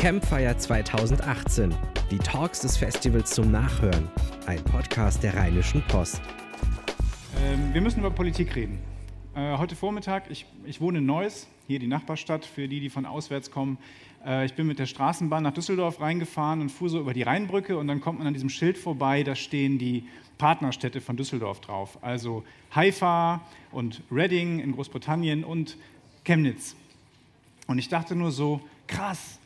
Campfire 2018. Die Talks des Festivals zum Nachhören. Ein Podcast der Rheinischen Post. Ähm, wir müssen über Politik reden. Äh, heute Vormittag, ich, ich wohne in Neuss, hier die Nachbarstadt, für die, die von auswärts kommen. Äh, ich bin mit der Straßenbahn nach Düsseldorf reingefahren und fuhr so über die Rheinbrücke und dann kommt man an diesem Schild vorbei, da stehen die Partnerstädte von Düsseldorf drauf. Also Haifa und Reading in Großbritannien und Chemnitz. Und ich dachte nur so, krass,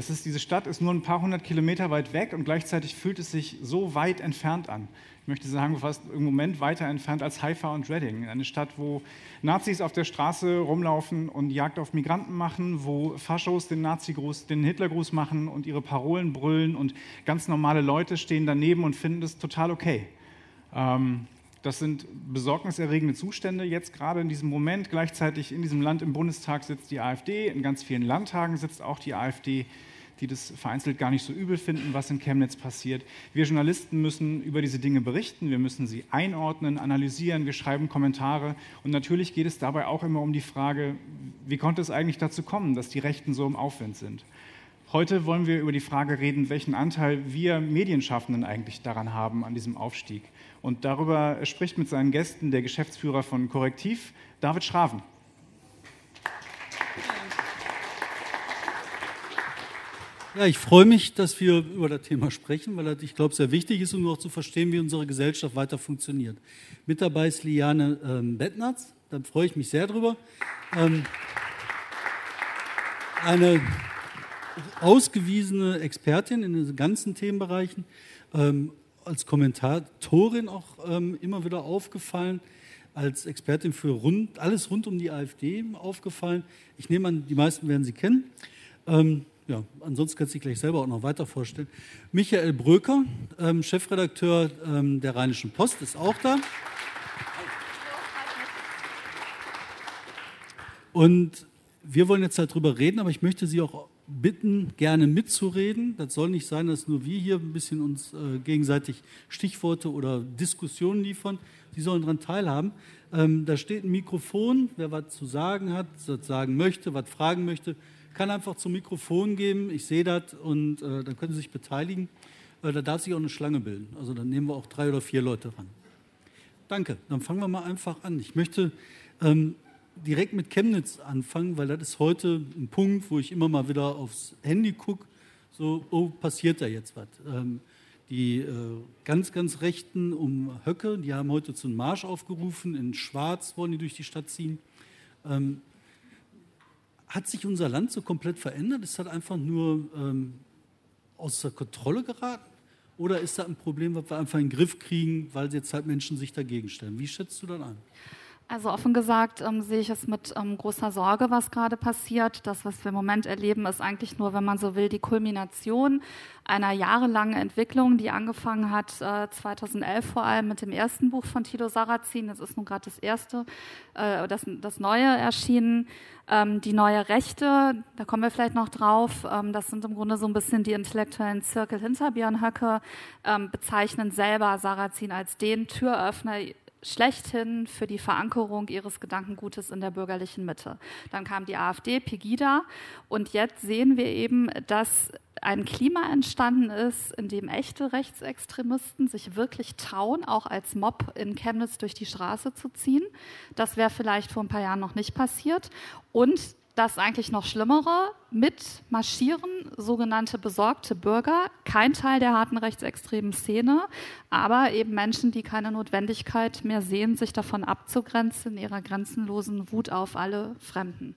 das ist, diese Stadt ist nur ein paar hundert Kilometer weit weg und gleichzeitig fühlt es sich so weit entfernt an. Ich möchte sagen, fast im Moment weiter entfernt als Haifa und Reading. Eine Stadt, wo Nazis auf der Straße rumlaufen und Jagd auf Migranten machen, wo Faschos den Nazi-Gruß, den Hitlergruß machen und ihre Parolen brüllen und ganz normale Leute stehen daneben und finden das total okay. Ähm, das sind besorgniserregende Zustände jetzt gerade in diesem Moment. Gleichzeitig in diesem Land im Bundestag sitzt die AfD, in ganz vielen Landtagen sitzt auch die AfD, die das vereinzelt gar nicht so übel finden, was in Chemnitz passiert. Wir Journalisten müssen über diese Dinge berichten, wir müssen sie einordnen, analysieren, wir schreiben Kommentare und natürlich geht es dabei auch immer um die Frage, wie konnte es eigentlich dazu kommen, dass die Rechten so im Aufwind sind. Heute wollen wir über die Frage reden, welchen Anteil wir Medienschaffenden eigentlich daran haben, an diesem Aufstieg. Und darüber spricht mit seinen Gästen der Geschäftsführer von Korrektiv, David Schraven. Ja, ich freue mich, dass wir über das Thema sprechen, weil ich glaube, sehr wichtig ist, um auch zu verstehen, wie unsere Gesellschaft weiter funktioniert. Mit dabei ist Liane ähm, Bettnatz, da freue ich mich sehr drüber. Ähm, eine ausgewiesene Expertin in den ganzen Themenbereichen. Ähm, als Kommentatorin auch ähm, immer wieder aufgefallen, als Expertin für rund, alles rund um die AfD aufgefallen. Ich nehme an, die meisten werden sie kennen. Ähm, ja, ansonsten kannst du dich gleich selber auch noch weiter vorstellen. Michael Bröker, ähm, Chefredakteur ähm, der Rheinischen Post, ist auch da. Und wir wollen jetzt halt drüber reden, aber ich möchte Sie auch bitten, gerne mitzureden. Das soll nicht sein, dass nur wir hier ein bisschen uns äh, gegenseitig Stichworte oder Diskussionen liefern. Sie sollen daran teilhaben. Ähm, da steht ein Mikrofon. Wer was zu sagen hat, was sagen möchte, was fragen möchte, kann einfach zum Mikrofon geben. Ich sehe das und äh, dann können Sie sich beteiligen. Äh, da darf sich auch eine Schlange bilden. Also dann nehmen wir auch drei oder vier Leute ran. Danke. Dann fangen wir mal einfach an. Ich möchte ähm, direkt mit Chemnitz anfangen, weil das ist heute ein Punkt, wo ich immer mal wieder aufs Handy gucke, so, oh, passiert da jetzt was. Ähm, die äh, ganz, ganz Rechten um Höcke, die haben heute zum Marsch aufgerufen, in Schwarz wollen die durch die Stadt ziehen. Ähm, hat sich unser Land so komplett verändert? Ist das einfach nur ähm, außer Kontrolle geraten? Oder ist das ein Problem, was wir einfach in den Griff kriegen, weil jetzt halt Menschen sich dagegen stellen? Wie schätzt du das an? Also offen gesagt ähm, sehe ich es mit ähm, großer Sorge, was gerade passiert. Das, was wir im Moment erleben, ist eigentlich nur, wenn man so will, die Kulmination einer jahrelangen Entwicklung, die angefangen hat äh, 2011 vor allem mit dem ersten Buch von Tilo Sarrazin. Das ist nun gerade das erste, äh, das, das neue erschienen. Ähm, die neue Rechte, da kommen wir vielleicht noch drauf. Ähm, das sind im Grunde so ein bisschen die intellektuellen Zirkel hinter Björn Höcke, ähm, bezeichnen selber Sarrazin als den Türöffner schlechthin für die Verankerung ihres Gedankengutes in der bürgerlichen Mitte. Dann kam die AfD, Pegida, und jetzt sehen wir eben, dass ein Klima entstanden ist, in dem echte Rechtsextremisten sich wirklich trauen, auch als Mob in Chemnitz durch die Straße zu ziehen. Das wäre vielleicht vor ein paar Jahren noch nicht passiert. Und das eigentlich noch Schlimmere, mit marschieren sogenannte besorgte Bürger, kein Teil der harten rechtsextremen Szene, aber eben Menschen, die keine Notwendigkeit mehr sehen, sich davon abzugrenzen ihrer grenzenlosen Wut auf alle Fremden.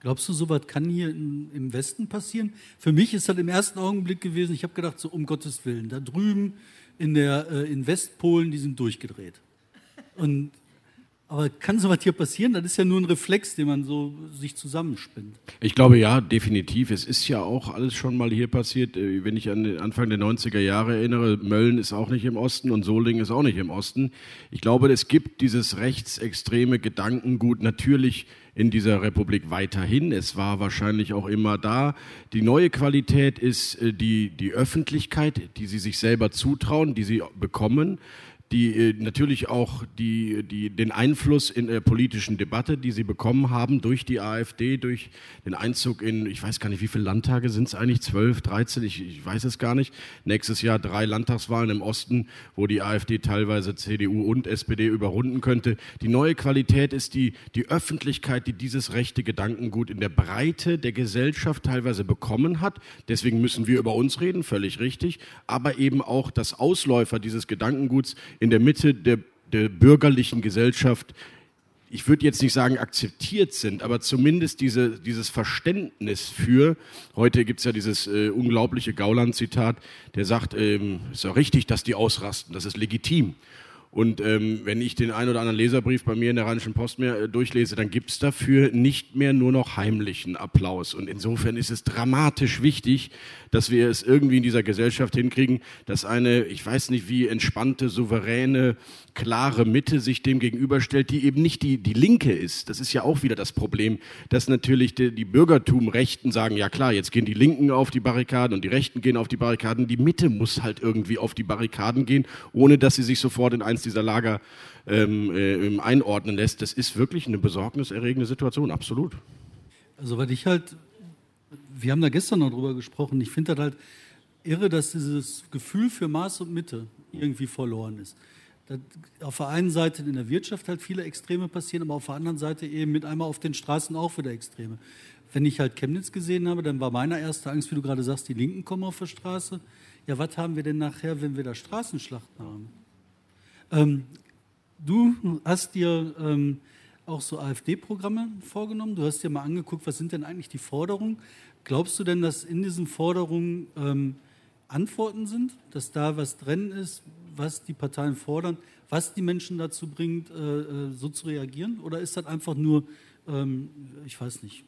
Glaubst du, sowas kann hier im Westen passieren? Für mich ist das im ersten Augenblick gewesen, ich habe gedacht, so um Gottes Willen, da drüben in, der, äh, in Westpolen, die sind durchgedreht. Und aber kann sowas hier passieren? Das ist ja nur ein Reflex, den man so sich zusammenspinnt. Ich glaube ja, definitiv. Es ist ja auch alles schon mal hier passiert. Äh, wenn ich an den Anfang der 90er Jahre erinnere, Mölln ist auch nicht im Osten und Solingen ist auch nicht im Osten. Ich glaube, es gibt dieses rechtsextreme Gedankengut natürlich in dieser Republik weiterhin. Es war wahrscheinlich auch immer da. Die neue Qualität ist äh, die, die Öffentlichkeit, die sie sich selber zutrauen, die sie bekommen die äh, natürlich auch die, die, den Einfluss in der politischen Debatte, die sie bekommen haben durch die AfD, durch den Einzug in, ich weiß gar nicht, wie viele Landtage sind es eigentlich, 12, 13, ich, ich weiß es gar nicht. Nächstes Jahr drei Landtagswahlen im Osten, wo die AfD teilweise CDU und SPD überrunden könnte. Die neue Qualität ist die, die Öffentlichkeit, die dieses rechte Gedankengut in der Breite der Gesellschaft teilweise bekommen hat. Deswegen müssen wir über uns reden, völlig richtig, aber eben auch das Ausläufer dieses Gedankenguts in der Mitte der, der bürgerlichen Gesellschaft, ich würde jetzt nicht sagen akzeptiert sind, aber zumindest diese, dieses Verständnis für, heute gibt es ja dieses äh, unglaubliche Gauland-Zitat, der sagt, ähm, ist ja richtig, dass die ausrasten, das ist legitim. Und ähm, wenn ich den ein oder anderen Leserbrief bei mir in der Rheinischen Post mehr äh, durchlese, dann gibt es dafür nicht mehr nur noch heimlichen Applaus. Und insofern ist es dramatisch wichtig, dass wir es irgendwie in dieser Gesellschaft hinkriegen, dass eine, ich weiß nicht wie, entspannte, souveräne, klare Mitte sich dem gegenüberstellt, die eben nicht die, die Linke ist. Das ist ja auch wieder das Problem, dass natürlich die, die Bürgertum-Rechten sagen, ja klar, jetzt gehen die Linken auf die Barrikaden und die Rechten gehen auf die Barrikaden. Die Mitte muss halt irgendwie auf die Barrikaden gehen, ohne dass sie sich sofort in eins dieser Lager ähm, äh, einordnen lässt. Das ist wirklich eine besorgniserregende Situation, absolut. Also, was ich halt wir haben da gestern noch drüber gesprochen. Ich finde das halt irre, dass dieses Gefühl für Maß und Mitte irgendwie verloren ist. Dass auf der einen Seite in der Wirtschaft halt viele Extreme passieren, aber auf der anderen Seite eben mit einmal auf den Straßen auch wieder Extreme. Wenn ich halt Chemnitz gesehen habe, dann war meine erste Angst, wie du gerade sagst, die Linken kommen auf der Straße. Ja, was haben wir denn nachher, wenn wir da Straßenschlachten haben? Ähm, du hast dir ähm, auch so AfD-Programme vorgenommen. Du hast dir mal angeguckt, was sind denn eigentlich die Forderungen? Glaubst du denn, dass in diesen Forderungen ähm, Antworten sind, dass da was drin ist, was die Parteien fordern, was die Menschen dazu bringt, äh, äh so zu reagieren? Oder ist das einfach nur, ähm, ich weiß nicht,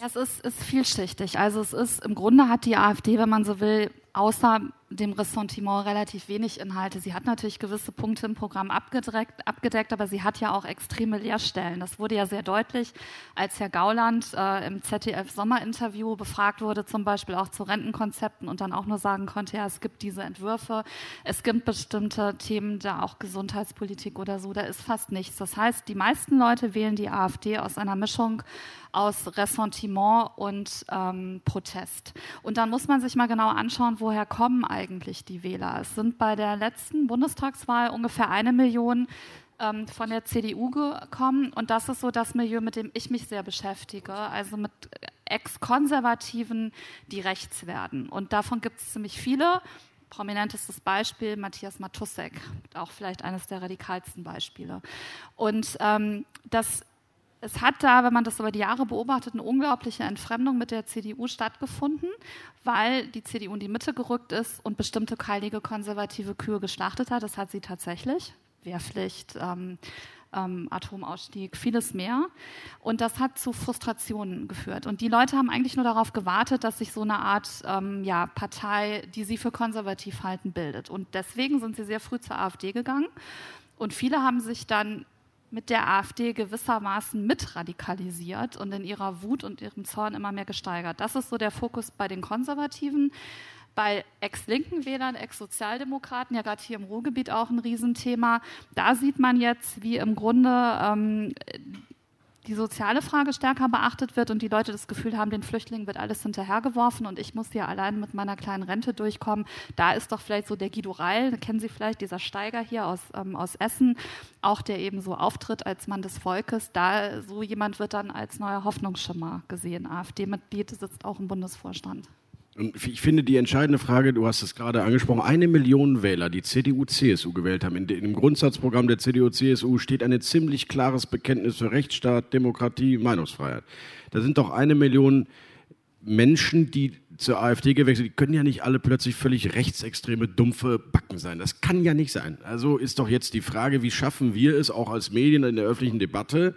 ja, es ist, ist vielschichtig. Also es ist, im Grunde hat die AfD, wenn man so will, außer dem Ressentiment relativ wenig Inhalte. Sie hat natürlich gewisse Punkte im Programm abgedeckt, abgedeckt, aber sie hat ja auch extreme Leerstellen. Das wurde ja sehr deutlich, als Herr Gauland äh, im ZDF-Sommerinterview befragt wurde, zum Beispiel auch zu Rentenkonzepten und dann auch nur sagen konnte, ja, es gibt diese Entwürfe, es gibt bestimmte Themen, da auch Gesundheitspolitik oder so, da ist fast nichts. Das heißt, die meisten Leute wählen die AfD aus einer Mischung aus Ressentiment und ähm, Protest. Und dann muss man sich mal genau anschauen, woher kommen eigentlich die Wähler. Es sind bei der letzten Bundestagswahl ungefähr eine Million ähm, von der CDU gekommen. Und das ist so das Milieu, mit dem ich mich sehr beschäftige. Also mit Ex-Konservativen, die rechts werden. Und davon gibt es ziemlich viele prominentestes Beispiel Matthias Matussek, auch vielleicht eines der radikalsten Beispiele. Und ähm, das es hat da, wenn man das über die Jahre beobachtet, eine unglaubliche Entfremdung mit der CDU stattgefunden, weil die CDU in die Mitte gerückt ist und bestimmte heilige konservative Kühe geschlachtet hat. Das hat sie tatsächlich. Wehrpflicht, ähm, ähm, Atomausstieg, vieles mehr. Und das hat zu Frustrationen geführt. Und die Leute haben eigentlich nur darauf gewartet, dass sich so eine Art ähm, ja, Partei, die sie für konservativ halten, bildet. Und deswegen sind sie sehr früh zur AfD gegangen. Und viele haben sich dann mit der AfD gewissermaßen mitradikalisiert und in ihrer Wut und ihrem Zorn immer mehr gesteigert. Das ist so der Fokus bei den Konservativen. Bei ex-linken Wählern, ex-Sozialdemokraten, ja gerade hier im Ruhrgebiet auch ein Riesenthema. Da sieht man jetzt, wie im Grunde ähm, die soziale Frage stärker beachtet wird und die Leute das Gefühl haben, den Flüchtlingen wird alles hinterhergeworfen und ich muss hier allein mit meiner kleinen Rente durchkommen. Da ist doch vielleicht so der Guido Reil, kennen Sie vielleicht, dieser Steiger hier aus, ähm, aus Essen, auch der eben so auftritt als Mann des Volkes. Da so jemand wird dann als neuer Hoffnungsschimmer gesehen. AfD-Mitglied sitzt auch im Bundesvorstand. Ich finde die entscheidende Frage, du hast es gerade angesprochen, eine Million Wähler, die CDU, CSU gewählt haben. In dem Grundsatzprogramm der CDU, CSU steht ein ziemlich klares Bekenntnis für Rechtsstaat, Demokratie, Meinungsfreiheit. Da sind doch eine Million Menschen, die zur AfD gewechselt, die können ja nicht alle plötzlich völlig rechtsextreme, dumpfe Backen sein. Das kann ja nicht sein. Also ist doch jetzt die Frage, wie schaffen wir es auch als Medien in der öffentlichen Debatte,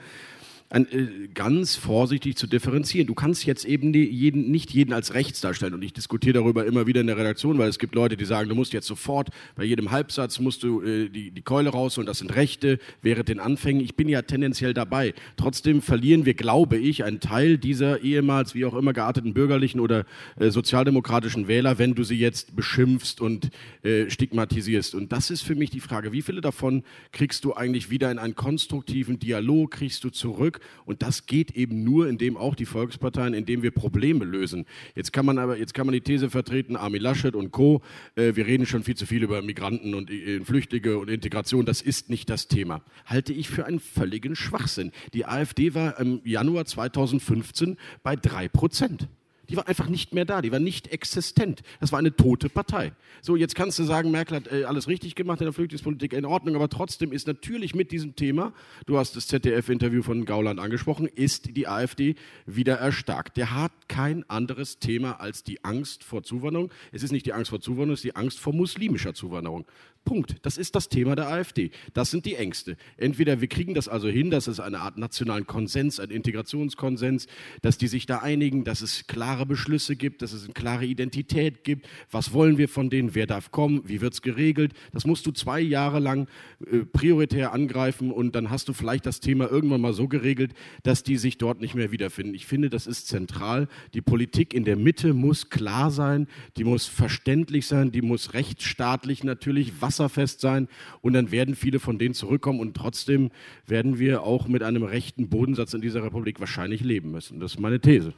ein, äh, ganz vorsichtig zu differenzieren. Du kannst jetzt eben die, jeden, nicht jeden als rechts darstellen. Und ich diskutiere darüber immer wieder in der Redaktion, weil es gibt Leute, die sagen, du musst jetzt sofort bei jedem Halbsatz musst du äh, die, die Keule rausholen, das sind Rechte, während den Anfängen. Ich bin ja tendenziell dabei. Trotzdem verlieren wir, glaube ich, einen Teil dieser ehemals wie auch immer gearteten bürgerlichen oder äh, sozialdemokratischen Wähler, wenn du sie jetzt beschimpfst und äh, stigmatisierst. Und das ist für mich die Frage, wie viele davon kriegst du eigentlich wieder in einen konstruktiven Dialog, kriegst du zurück? Und das geht eben nur, indem auch die Volksparteien, indem wir Probleme lösen. Jetzt kann man aber, jetzt kann man die These vertreten, Armin Laschet und Co., äh, wir reden schon viel zu viel über Migranten und äh, Flüchtige und Integration, das ist nicht das Thema. Halte ich für einen völligen Schwachsinn. Die AfD war im Januar 2015 bei drei Prozent. Die war einfach nicht mehr da, die war nicht existent. Das war eine tote Partei. So, jetzt kannst du sagen, Merkel hat äh, alles richtig gemacht in der Flüchtlingspolitik, in Ordnung, aber trotzdem ist natürlich mit diesem Thema, du hast das ZDF-Interview von Gauland angesprochen, ist die AfD wieder erstarkt. Der hat kein anderes Thema als die Angst vor Zuwanderung. Es ist nicht die Angst vor Zuwanderung, es ist die Angst vor muslimischer Zuwanderung. Punkt. Das ist das Thema der AfD. Das sind die Ängste. Entweder wir kriegen das also hin, dass es eine Art nationalen Konsens, einen Integrationskonsens, dass die sich da einigen, dass es klare Beschlüsse gibt, dass es eine klare Identität gibt. Was wollen wir von denen? Wer darf kommen? Wie wird es geregelt? Das musst du zwei Jahre lang äh, prioritär angreifen und dann hast du vielleicht das Thema irgendwann mal so geregelt, dass die sich dort nicht mehr wiederfinden. Ich finde, das ist zentral. Die Politik in der Mitte muss klar sein, die muss verständlich sein, die muss rechtsstaatlich natürlich was wasserfest sein und dann werden viele von denen zurückkommen und trotzdem werden wir auch mit einem rechten Bodensatz in dieser Republik wahrscheinlich leben müssen. Das ist meine These.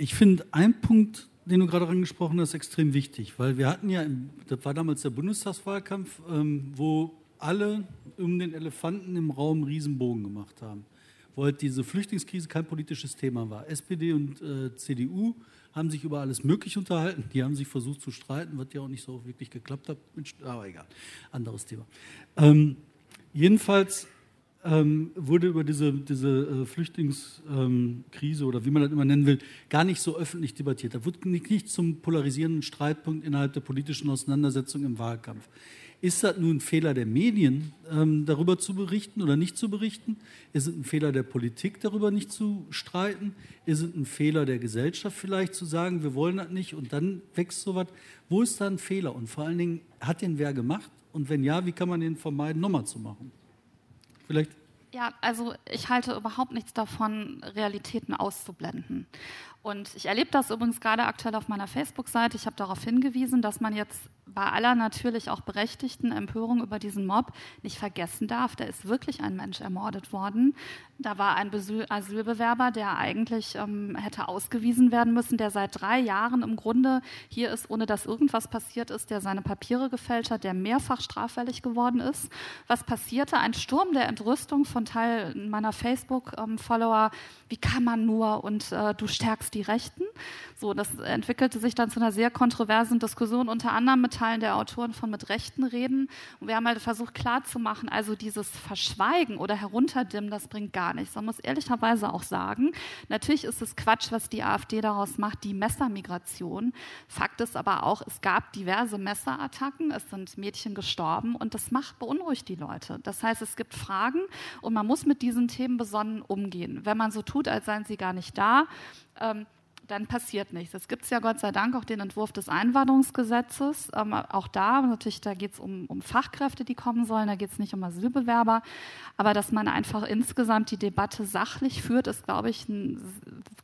Ich finde einen Punkt, den du gerade angesprochen hast, extrem wichtig, weil wir hatten ja, das war damals der Bundestagswahlkampf, ähm, wo alle um den Elefanten im Raum Riesenbogen gemacht haben, wo halt diese Flüchtlingskrise kein politisches Thema war. SPD und äh, CDU haben sich über alles Mögliche unterhalten. Die haben sich versucht zu streiten, was ja auch nicht so wirklich geklappt hat. Aber egal, anderes Thema. Ähm, jedenfalls ähm, wurde über diese, diese äh, Flüchtlingskrise oder wie man das immer nennen will, gar nicht so öffentlich debattiert. Da wurde nicht, nicht zum polarisierenden Streitpunkt innerhalb der politischen Auseinandersetzung im Wahlkampf. Ist das nun ein Fehler der Medien, ähm, darüber zu berichten oder nicht zu berichten? Ist es ein Fehler der Politik, darüber nicht zu streiten? Ist es ein Fehler der Gesellschaft vielleicht zu sagen, wir wollen das nicht und dann wächst sowas? Wo ist da ein Fehler? Und vor allen Dingen, hat den wer gemacht? Und wenn ja, wie kann man den vermeiden, nochmal zu machen? Vielleicht ja, also ich halte überhaupt nichts davon, Realitäten auszublenden. Und ich erlebe das übrigens gerade aktuell auf meiner Facebook-Seite. Ich habe darauf hingewiesen, dass man jetzt bei aller natürlich auch berechtigten Empörung über diesen Mob nicht vergessen darf, da ist wirklich ein Mensch ermordet worden. Da war ein Asylbewerber, der eigentlich ähm, hätte ausgewiesen werden müssen, der seit drei Jahren im Grunde hier ist, ohne dass irgendwas passiert ist, der seine Papiere gefälscht hat, der mehrfach straffällig geworden ist. Was passierte? Ein Sturm der Entrüstung von Teil meiner Facebook-Follower. Wie kann man nur und äh, du stärkst die Rechten? So, das entwickelte sich dann zu einer sehr kontroversen Diskussion, unter anderem mit Teilen der Autoren von Mit Rechten reden. Und wir haben halt versucht klarzumachen, also dieses Verschweigen oder Herunterdimmen, das bringt gar nichts. Man muss ehrlicherweise auch sagen, natürlich ist es Quatsch, was die AfD daraus macht, die Messermigration. Fakt ist aber auch, es gab diverse Messerattacken, es sind Mädchen gestorben und das macht, beunruhigt die Leute. Das heißt, es gibt Fragen und man muss mit diesen Themen besonnen umgehen. Wenn man so tut, als seien sie gar nicht da, ähm, dann passiert nichts. Es gibt ja Gott sei Dank auch den Entwurf des Einwanderungsgesetzes. Ähm, auch da, natürlich, da geht es um, um, Fachkräfte, die kommen sollen, da geht es nicht um Asylbewerber. Aber dass man einfach insgesamt die Debatte sachlich führt, ist, glaube ich, ein,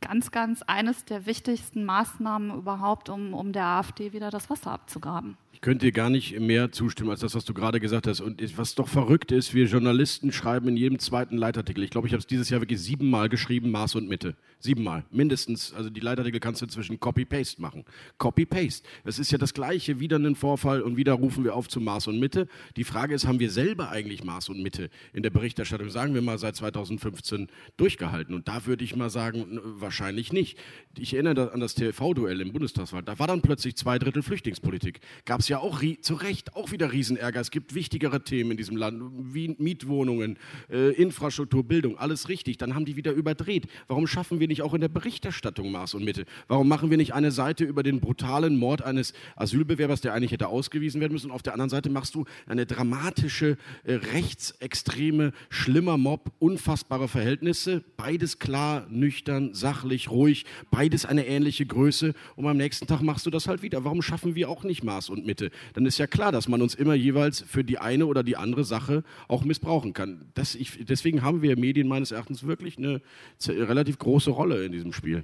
ganz, ganz eines der wichtigsten Maßnahmen überhaupt, um, um der AfD wieder das Wasser abzugraben. Ich könnte dir gar nicht mehr zustimmen als das, was du gerade gesagt hast. Und was doch verrückt ist, wir Journalisten schreiben in jedem zweiten Leitartikel, ich glaube, ich habe es dieses Jahr wirklich siebenmal geschrieben, Maß und Mitte. Siebenmal, mindestens. Also die Leitartikel kannst du inzwischen Copy-Paste machen. Copy-Paste. Es ist ja das Gleiche, wieder einen Vorfall und wieder rufen wir auf zu Maß und Mitte. Die Frage ist, haben wir selber eigentlich Maß und Mitte in der Berichterstattung, sagen wir mal, seit 2015 durchgehalten? Und da würde ich mal sagen, wahrscheinlich nicht. Ich erinnere an das TV-Duell im Bundestagswahl. Da war dann plötzlich zwei Drittel Flüchtlingspolitik. Gab es ja auch zu Recht auch wieder Riesenärger. Es gibt wichtigere Themen in diesem Land, wie Mietwohnungen, äh, Infrastruktur, Bildung, alles richtig. Dann haben die wieder überdreht. Warum schaffen wir nicht auch in der Berichterstattung Maß und Mitte? Warum machen wir nicht eine Seite über den brutalen Mord eines Asylbewerbers, der eigentlich hätte ausgewiesen werden müssen? Und auf der anderen Seite machst du eine dramatische, äh, rechtsextreme, schlimmer Mob, unfassbare Verhältnisse. Beides klar, nüchtern, sachlich, ruhig, beides eine ähnliche Größe. Und am nächsten Tag machst du das halt wieder. Warum schaffen wir auch nicht Maß und Mitte? Dann ist ja klar, dass man uns immer jeweils für die eine oder die andere Sache auch missbrauchen kann. Ich, deswegen haben wir Medien meines Erachtens wirklich eine relativ große Rolle in diesem Spiel.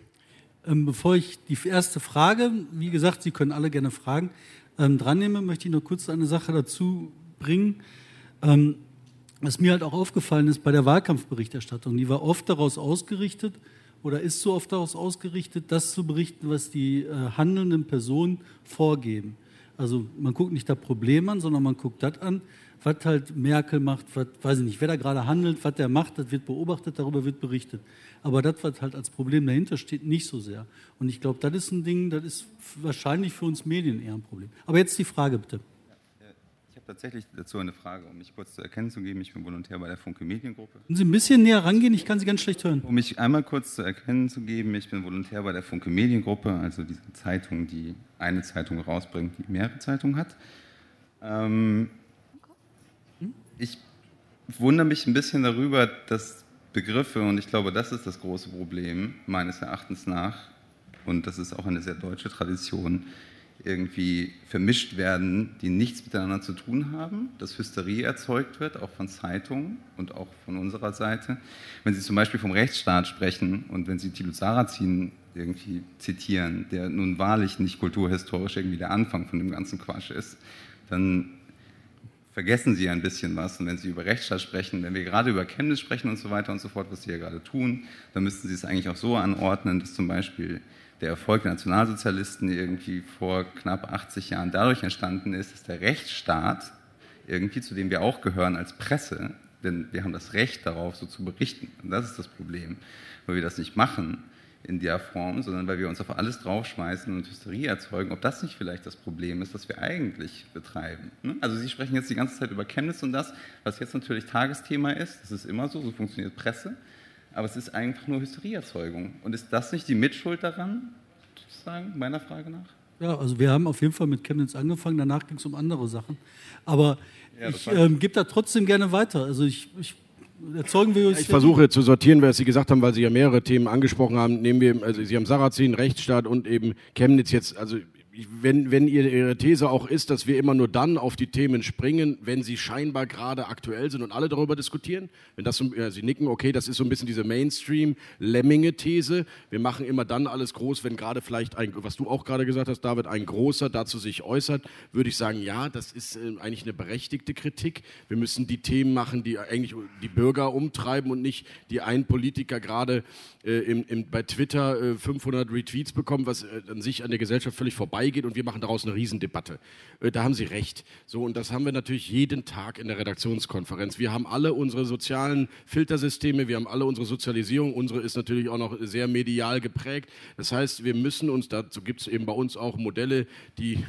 Ähm, bevor ich die erste Frage, wie gesagt, Sie können alle gerne fragen, ähm, dran nehme, möchte ich noch kurz eine Sache dazu bringen. Ähm, was mir halt auch aufgefallen ist bei der Wahlkampfberichterstattung, die war oft daraus ausgerichtet oder ist so oft daraus ausgerichtet, das zu berichten, was die äh, handelnden Personen vorgeben. Also man guckt nicht das Problem an, sondern man guckt das an, was halt Merkel macht, was, weiß ich nicht, wer da gerade handelt, was der macht, das wird beobachtet, darüber wird berichtet. Aber das, was halt als Problem dahinter steht, nicht so sehr. Und ich glaube, das ist ein Ding, das ist wahrscheinlich für uns Medien eher ein Problem. Aber jetzt die Frage bitte tatsächlich dazu eine Frage, um mich kurz zu erkennen zu geben. Ich bin Volontär bei der Funke Mediengruppe. Können Sie ein bisschen näher rangehen? Ich kann Sie ganz schlecht hören. Um mich einmal kurz zu erkennen zu geben, ich bin Volontär bei der Funke Mediengruppe, also diese Zeitung, die eine Zeitung rausbringt, die mehrere Zeitungen hat. Ähm, ich wundere mich ein bisschen darüber, dass Begriffe, und ich glaube, das ist das große Problem meines Erachtens nach, und das ist auch eine sehr deutsche Tradition, irgendwie vermischt werden, die nichts miteinander zu tun haben, dass Hysterie erzeugt wird, auch von Zeitungen und auch von unserer Seite. Wenn Sie zum Beispiel vom Rechtsstaat sprechen und wenn Sie Thilo Sarrazin irgendwie zitieren, der nun wahrlich nicht kulturhistorisch irgendwie der Anfang von dem ganzen Quatsch ist, dann vergessen Sie ein bisschen was. Und wenn Sie über Rechtsstaat sprechen, wenn wir gerade über Chemnitz sprechen und so weiter und so fort, was Sie ja gerade tun, dann müssten Sie es eigentlich auch so anordnen, dass zum Beispiel der Erfolg der Nationalsozialisten irgendwie vor knapp 80 Jahren dadurch entstanden ist, dass der Rechtsstaat, irgendwie zu dem wir auch gehören als Presse, denn wir haben das Recht darauf, so zu berichten. Und das ist das Problem, weil wir das nicht machen in der Form, sondern weil wir uns auf alles draufschmeißen und Hysterie erzeugen, ob das nicht vielleicht das Problem ist, was wir eigentlich betreiben. Ne? Also Sie sprechen jetzt die ganze Zeit über Chemnitz und das, was jetzt natürlich Tagesthema ist, das ist immer so, so funktioniert Presse, aber es ist einfach nur Hysterieerzeugung. Und ist das nicht die Mitschuld daran, sozusagen, meiner Frage nach? Ja, also wir haben auf jeden Fall mit Chemnitz angefangen, danach ging es um andere Sachen. Aber ja, ich ähm, gebe da trotzdem gerne weiter. Also ich, ich erzeugen wir Ich versuche zu sortieren, was Sie gesagt haben, weil Sie ja mehrere Themen angesprochen haben. Nehmen wir, also Sie haben Sarrazin, Rechtsstaat und eben Chemnitz jetzt, also wenn, wenn Ihre These auch ist, dass wir immer nur dann auf die Themen springen, wenn sie scheinbar gerade aktuell sind und alle darüber diskutieren, wenn das ja, Sie nicken, okay, das ist so ein bisschen diese Mainstream-Lemminge-These. Wir machen immer dann alles groß, wenn gerade vielleicht ein, was du auch gerade gesagt hast, David, ein großer dazu sich äußert, würde ich sagen, ja, das ist äh, eigentlich eine berechtigte Kritik. Wir müssen die Themen machen, die eigentlich die Bürger umtreiben und nicht die ein Politiker gerade äh, im, im, bei Twitter äh, 500 Retweets bekommen, was äh, an sich an der Gesellschaft völlig vorbei vorbeigeht und wir machen daraus eine Riesendebatte. Äh, da haben Sie recht. So, und das haben wir natürlich jeden Tag in der Redaktionskonferenz. Wir haben alle unsere sozialen Filtersysteme, wir haben alle unsere Sozialisierung. Unsere ist natürlich auch noch sehr medial geprägt. Das heißt, wir müssen uns, dazu gibt es eben bei uns auch Modelle, die,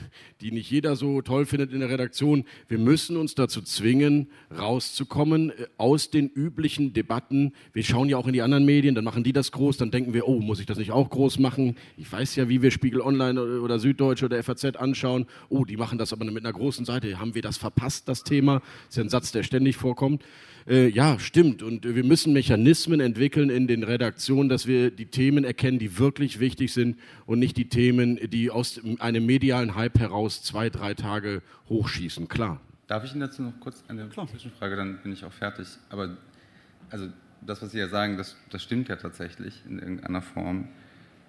die nicht jeder so toll findet in der Redaktion, wir müssen uns dazu zwingen, rauszukommen äh, aus den üblichen Debatten. Wir schauen ja auch in die anderen Medien, dann machen die das groß, dann denken wir, oh, muss ich das nicht auch groß machen? Ich weiß ja, wie wir Spiegel Online oder Süd Süddeutsche oder FAZ anschauen, oh, die machen das aber mit einer großen Seite, haben wir das verpasst, das Thema? Das ist ja ein Satz, der ständig vorkommt. Äh, ja, stimmt. Und wir müssen Mechanismen entwickeln in den Redaktionen, dass wir die Themen erkennen, die wirklich wichtig sind und nicht die Themen, die aus einem medialen Hype heraus zwei, drei Tage hochschießen. Klar. Darf ich Ihnen dazu noch kurz eine Klar. Zwischenfrage, dann bin ich auch fertig. Aber also das, was Sie ja sagen, das, das stimmt ja tatsächlich in irgendeiner Form.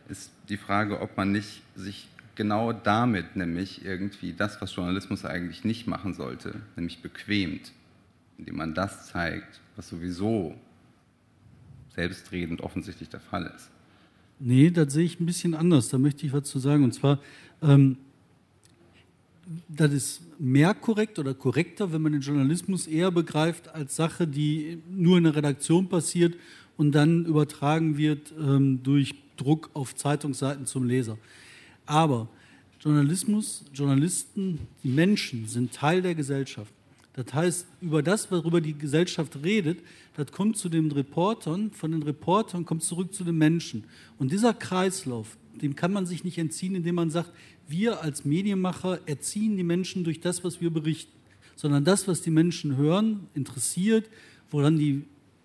Ist die Frage, ob man nicht sich genau damit nämlich irgendwie das, was Journalismus eigentlich nicht machen sollte, nämlich bequemt, indem man das zeigt, was sowieso selbstredend offensichtlich der Fall ist. Nee, das sehe ich ein bisschen anders. Da möchte ich was zu sagen. Und zwar, ähm, das ist mehr korrekt oder korrekter, wenn man den Journalismus eher begreift als Sache, die nur in der Redaktion passiert und dann übertragen wird ähm, durch Druck auf Zeitungsseiten zum Leser. Aber Journalismus, Journalisten, die Menschen sind Teil der Gesellschaft. Das heißt, über das, worüber die Gesellschaft redet, das kommt zu den Reportern, von den Reportern kommt zurück zu den Menschen. Und dieser Kreislauf, dem kann man sich nicht entziehen, indem man sagt, wir als Medienmacher erziehen die Menschen durch das, was wir berichten, sondern das, was die Menschen hören, interessiert, woran die,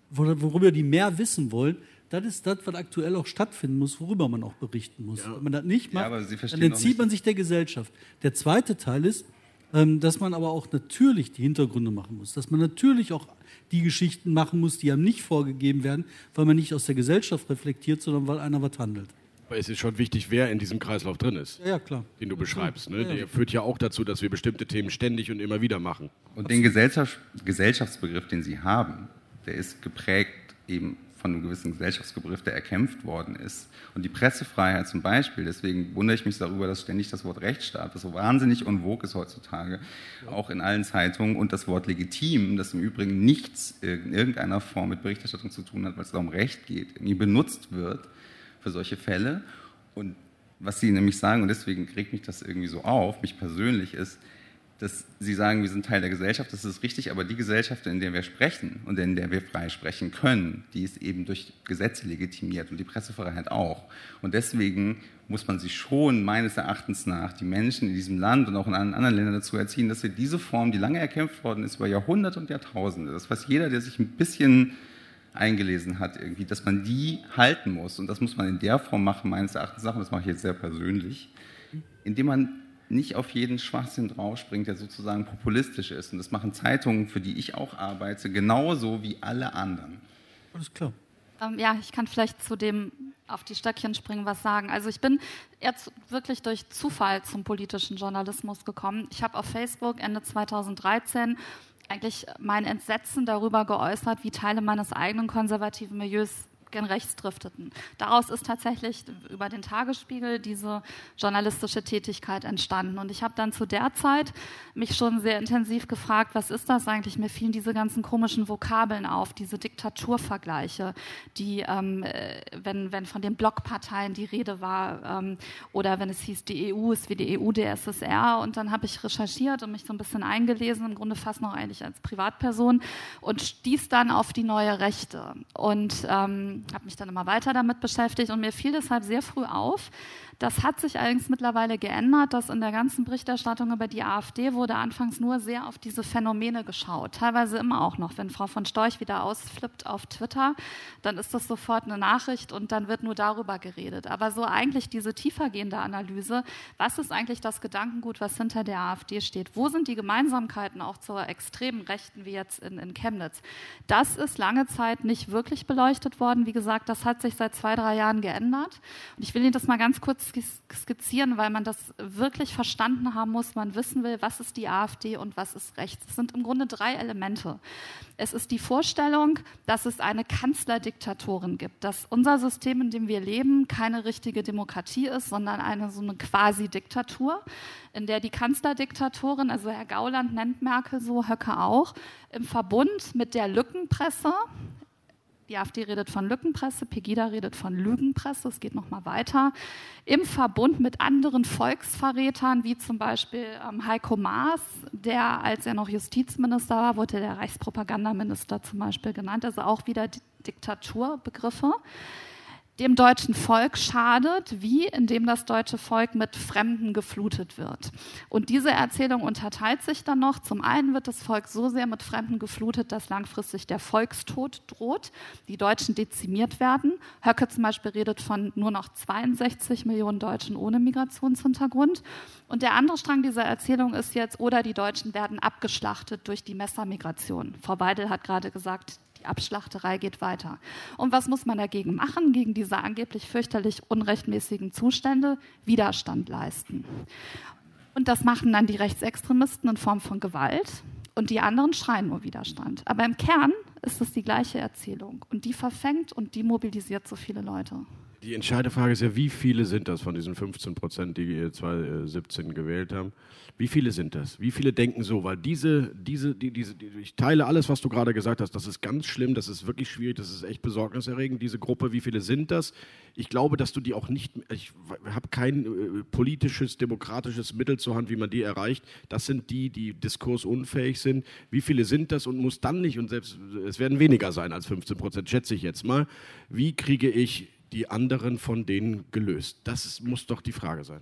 worüber die mehr wissen wollen, das ist das, was aktuell auch stattfinden muss, worüber man auch berichten muss. Ja. Wenn man das nicht macht, ja, dann entzieht man sich der Gesellschaft. Der zweite Teil ist, ähm, dass man aber auch natürlich die Hintergründe machen muss, dass man natürlich auch die Geschichten machen muss, die einem nicht vorgegeben werden, weil man nicht aus der Gesellschaft reflektiert, sondern weil einer was handelt. Aber es ist schon wichtig, wer in diesem Kreislauf drin ist. Ja, klar. Den du beschreibst. Ne? Der führt ja auch dazu, dass wir bestimmte Themen ständig und immer wieder machen. Und den Gesellschaft, Gesellschaftsbegriff, den Sie haben, der ist geprägt eben von einem gewissen Gesellschaftsbegriff, der erkämpft worden ist. Und die Pressefreiheit zum Beispiel, deswegen wundere ich mich darüber, dass ständig das Wort Rechtsstaat, das so wahnsinnig unwog ist heutzutage, auch in allen Zeitungen, und das Wort legitim, das im Übrigen nichts in irgendeiner Form mit Berichterstattung zu tun hat, weil es da um Recht geht, irgendwie benutzt wird für solche Fälle. Und was Sie nämlich sagen, und deswegen regt mich das irgendwie so auf, mich persönlich, ist, dass Sie sagen, wir sind Teil der Gesellschaft, das ist richtig, aber die Gesellschaft, in der wir sprechen und in der wir frei sprechen können, die ist eben durch Gesetze legitimiert und die Pressefreiheit auch. Und deswegen muss man sich schon meines Erachtens nach die Menschen in diesem Land und auch in allen anderen Ländern dazu erziehen, dass wir diese Form, die lange erkämpft worden ist über Jahrhunderte und Jahrtausende, das weiß jeder, der sich ein bisschen eingelesen hat, irgendwie, dass man die halten muss. Und das muss man in der Form machen, meines Erachtens nach, und das mache ich jetzt sehr persönlich, indem man nicht auf jeden Schwachsinn draufspringt, der sozusagen populistisch ist. Und das machen Zeitungen, für die ich auch arbeite, genauso wie alle anderen. Alles klar. Ähm, ja, ich kann vielleicht zu dem auf die Stöckchen springen was sagen. Also ich bin jetzt wirklich durch Zufall zum politischen Journalismus gekommen. Ich habe auf Facebook Ende 2013 eigentlich mein Entsetzen darüber geäußert, wie Teile meines eigenen konservativen Milieus gen rechts drifteten. Daraus ist tatsächlich über den Tagesspiegel diese journalistische Tätigkeit entstanden. Und ich habe dann zu der Zeit mich schon sehr intensiv gefragt, was ist das eigentlich? Mir fielen diese ganzen komischen Vokabeln auf, diese Diktaturvergleiche, die, ähm, äh, wenn, wenn von den Blockparteien die Rede war ähm, oder wenn es hieß, die EU ist wie die EU der SSR. Und dann habe ich recherchiert und mich so ein bisschen eingelesen, im Grunde fast noch eigentlich als Privatperson und stieß dann auf die neue Rechte. Und ähm, habe mich dann immer weiter damit beschäftigt und mir fiel deshalb sehr früh auf, das hat sich allerdings mittlerweile geändert, dass in der ganzen Berichterstattung über die AfD wurde anfangs nur sehr auf diese Phänomene geschaut. Teilweise immer auch noch. Wenn Frau von Storch wieder ausflippt auf Twitter, dann ist das sofort eine Nachricht und dann wird nur darüber geredet. Aber so eigentlich diese tiefergehende Analyse, was ist eigentlich das Gedankengut, was hinter der AfD steht? Wo sind die Gemeinsamkeiten auch zur extremen Rechten wie jetzt in, in Chemnitz? Das ist lange Zeit nicht wirklich beleuchtet worden. Wie gesagt, das hat sich seit zwei, drei Jahren geändert. Und ich will Ihnen das mal ganz kurz skizzieren, weil man das wirklich verstanden haben muss. Man wissen will, was ist die AfD und was ist rechts. Es sind im Grunde drei Elemente. Es ist die Vorstellung, dass es eine Kanzlerdiktatorin gibt, dass unser System, in dem wir leben, keine richtige Demokratie ist, sondern eine so eine Quasi-Diktatur, in der die Kanzlerdiktatorin, also Herr Gauland nennt Merkel so, Höcke auch, im Verbund mit der Lückenpresse, die AfD redet von Lückenpresse, Pegida redet von Lügenpresse, es geht noch mal weiter. Im Verbund mit anderen Volksverrätern, wie zum Beispiel ähm, Heiko Maas, der, als er noch Justizminister war, wurde der Reichspropagandaminister zum Beispiel genannt, also auch wieder Diktaturbegriffe dem deutschen Volk schadet, wie indem das deutsche Volk mit Fremden geflutet wird. Und diese Erzählung unterteilt sich dann noch. Zum einen wird das Volk so sehr mit Fremden geflutet, dass langfristig der Volkstod droht, die Deutschen dezimiert werden. Höcke zum Beispiel redet von nur noch 62 Millionen Deutschen ohne Migrationshintergrund. Und der andere Strang dieser Erzählung ist jetzt, oder die Deutschen werden abgeschlachtet durch die Messermigration. Frau Weidel hat gerade gesagt, die Abschlachterei geht weiter. Und was muss man dagegen machen, gegen diese angeblich fürchterlich unrechtmäßigen Zustände? Widerstand leisten. Und das machen dann die Rechtsextremisten in Form von Gewalt. Und die anderen schreien nur Widerstand. Aber im Kern ist es die gleiche Erzählung. Und die verfängt und die mobilisiert so viele Leute. Die entscheidende Frage ist ja, wie viele sind das von diesen 15 Prozent, die 2017 gewählt haben? Wie viele sind das? Wie viele denken so? Weil diese, diese, die, diese, die, ich teile alles, was du gerade gesagt hast. Das ist ganz schlimm, das ist wirklich schwierig, das ist echt besorgniserregend, diese Gruppe. Wie viele sind das? Ich glaube, dass du die auch nicht, ich habe kein äh, politisches, demokratisches Mittel zur Hand, wie man die erreicht. Das sind die, die diskursunfähig sind. Wie viele sind das und muss dann nicht, und selbst, es werden weniger sein als 15 Prozent, schätze ich jetzt mal. Wie kriege ich die anderen von denen gelöst? Das ist, muss doch die Frage sein.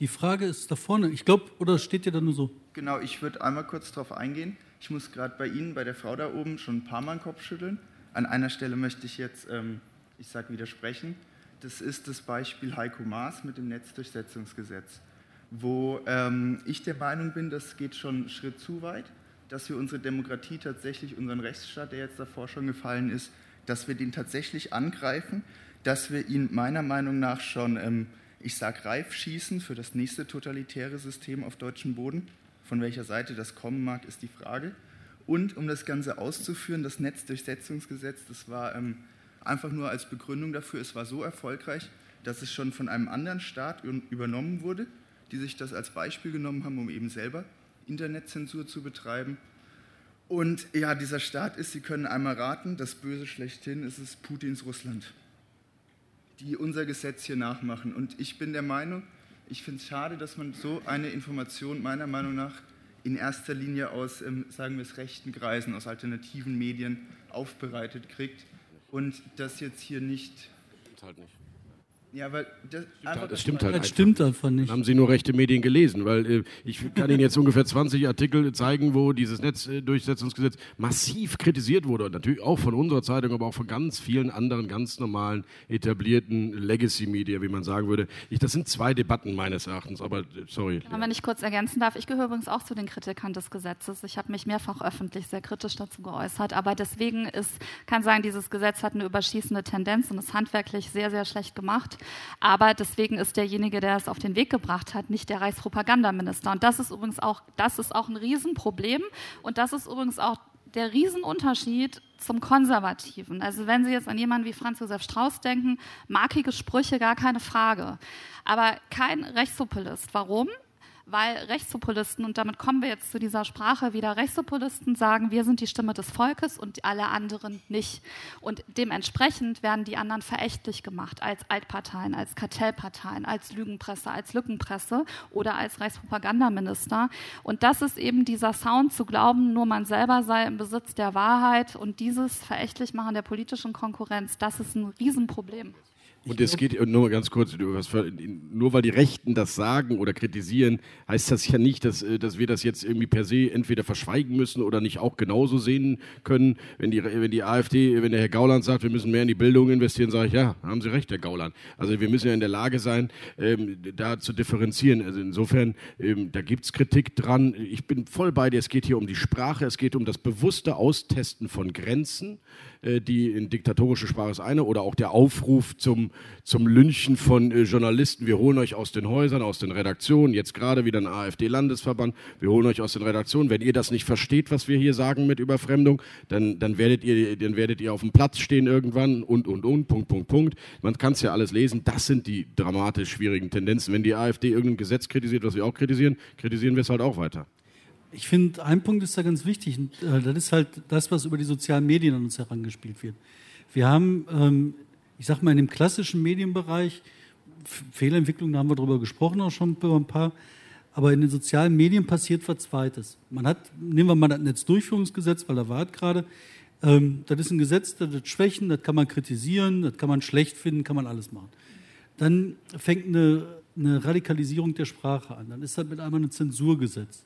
Die Frage ist da vorne. Ich glaube, oder steht ihr da nur so? Genau, ich würde einmal kurz darauf eingehen. Ich muss gerade bei Ihnen, bei der Frau da oben, schon ein paar Mal den Kopf schütteln. An einer Stelle möchte ich jetzt, ähm, ich sage widersprechen. Das ist das Beispiel Heiko Maas mit dem Netzdurchsetzungsgesetz, wo ähm, ich der Meinung bin, das geht schon einen Schritt zu weit, dass wir unsere Demokratie tatsächlich, unseren Rechtsstaat, der jetzt davor schon gefallen ist, dass wir den tatsächlich angreifen, dass wir ihn meiner Meinung nach schon ähm, ich sage reif schießen für das nächste totalitäre System auf deutschem Boden. Von welcher Seite das kommen mag, ist die Frage. Und um das Ganze auszuführen, das Netzdurchsetzungsgesetz, das war ähm, einfach nur als Begründung dafür, es war so erfolgreich, dass es schon von einem anderen Staat übernommen wurde, die sich das als Beispiel genommen haben, um eben selber Internetzensur zu betreiben. Und ja, dieser Staat ist, Sie können einmal raten, das Böse schlechthin ist es Putins Russland die unser Gesetz hier nachmachen. Und ich bin der Meinung, ich finde es schade, dass man so eine Information meiner Meinung nach in erster Linie aus, ähm, sagen wir es, rechten Kreisen, aus alternativen Medien aufbereitet kriegt und das jetzt hier nicht. Halt nicht. Ja, weil das, einfach, das stimmt halt. Das stimmt einfach nicht. Dann haben Sie nur rechte Medien gelesen, weil äh, ich kann Ihnen jetzt ungefähr 20 Artikel zeigen, wo dieses Netzdurchsetzungsgesetz massiv kritisiert wurde. Und natürlich auch von unserer Zeitung, aber auch von ganz vielen anderen ganz normalen, etablierten Legacy-Media, wie man sagen würde. Ich, das sind zwei Debatten meines Erachtens, aber äh, sorry. Ja, wenn ich kurz ergänzen darf, ich gehöre übrigens auch zu den Kritikern des Gesetzes. Ich habe mich mehrfach öffentlich sehr kritisch dazu geäußert. Aber deswegen ist, kann sagen, dieses Gesetz hat eine überschießende Tendenz und ist handwerklich sehr, sehr schlecht gemacht. Aber deswegen ist derjenige, der es auf den Weg gebracht hat, nicht der Reichspropagandaminister. Und das ist übrigens auch, das ist auch ein Riesenproblem. Und das ist übrigens auch der Riesenunterschied zum Konservativen. Also wenn Sie jetzt an jemanden wie Franz Josef Strauß denken, markige Sprüche, gar keine Frage. Aber kein Rechtspopulist. Warum? Weil Rechtspopulisten, und damit kommen wir jetzt zu dieser Sprache wieder, Rechtspopulisten sagen, wir sind die Stimme des Volkes und alle anderen nicht. Und dementsprechend werden die anderen verächtlich gemacht als Altparteien, als Kartellparteien, als Lügenpresse, als Lückenpresse oder als Reichspropagandaminister. Und das ist eben dieser Sound zu glauben, nur man selber sei im Besitz der Wahrheit und dieses verächtlich machen der politischen Konkurrenz, das ist ein Riesenproblem. Und es geht nur ganz kurz, nur weil die Rechten das sagen oder kritisieren, heißt das ja nicht, dass, äh, dass wir das jetzt irgendwie per se entweder verschweigen müssen oder nicht auch genauso sehen können. Wenn die, wenn die AfD, wenn der Herr Gauland sagt, wir müssen mehr in die Bildung investieren, sage ich, ja, haben Sie recht, Herr Gauland. Also wir müssen ja in der Lage sein, ähm, da zu differenzieren. Also insofern, ähm, da gibt es Kritik dran. Ich bin voll bei dir, es geht hier um die Sprache, es geht um das bewusste Austesten von Grenzen. Äh, die in diktatorische Sprache ist eine, oder auch der Aufruf zum, zum Lynchen von äh, Journalisten. Wir holen euch aus den Häusern, aus den Redaktionen, jetzt gerade wieder ein AfD-Landesverband, wir holen euch aus den Redaktionen. Wenn ihr das nicht versteht, was wir hier sagen mit Überfremdung, dann, dann, werdet, ihr, dann werdet ihr auf dem Platz stehen irgendwann und, und, und, Punkt, Punkt, Punkt. Man kann es ja alles lesen. Das sind die dramatisch schwierigen Tendenzen. Wenn die AfD irgendein Gesetz kritisiert, was wir auch kritisieren, kritisieren wir es halt auch weiter. Ich finde, ein Punkt ist da ganz wichtig. Und, äh, das ist halt das, was über die sozialen Medien an uns herangespielt wird. Wir haben, ähm, ich sage mal, in dem klassischen Medienbereich, Fehlentwicklung, da haben wir drüber gesprochen, auch schon über ein paar. Aber in den sozialen Medien passiert was Zweites. Man hat, nehmen wir mal das Netzdurchführungsgesetz, weil da war es gerade. Ähm, das ist ein Gesetz, das hat Schwächen, das kann man kritisieren, das kann man schlecht finden, kann man alles machen. Dann fängt eine, eine Radikalisierung der Sprache an. Dann ist das mit einmal ein Zensurgesetz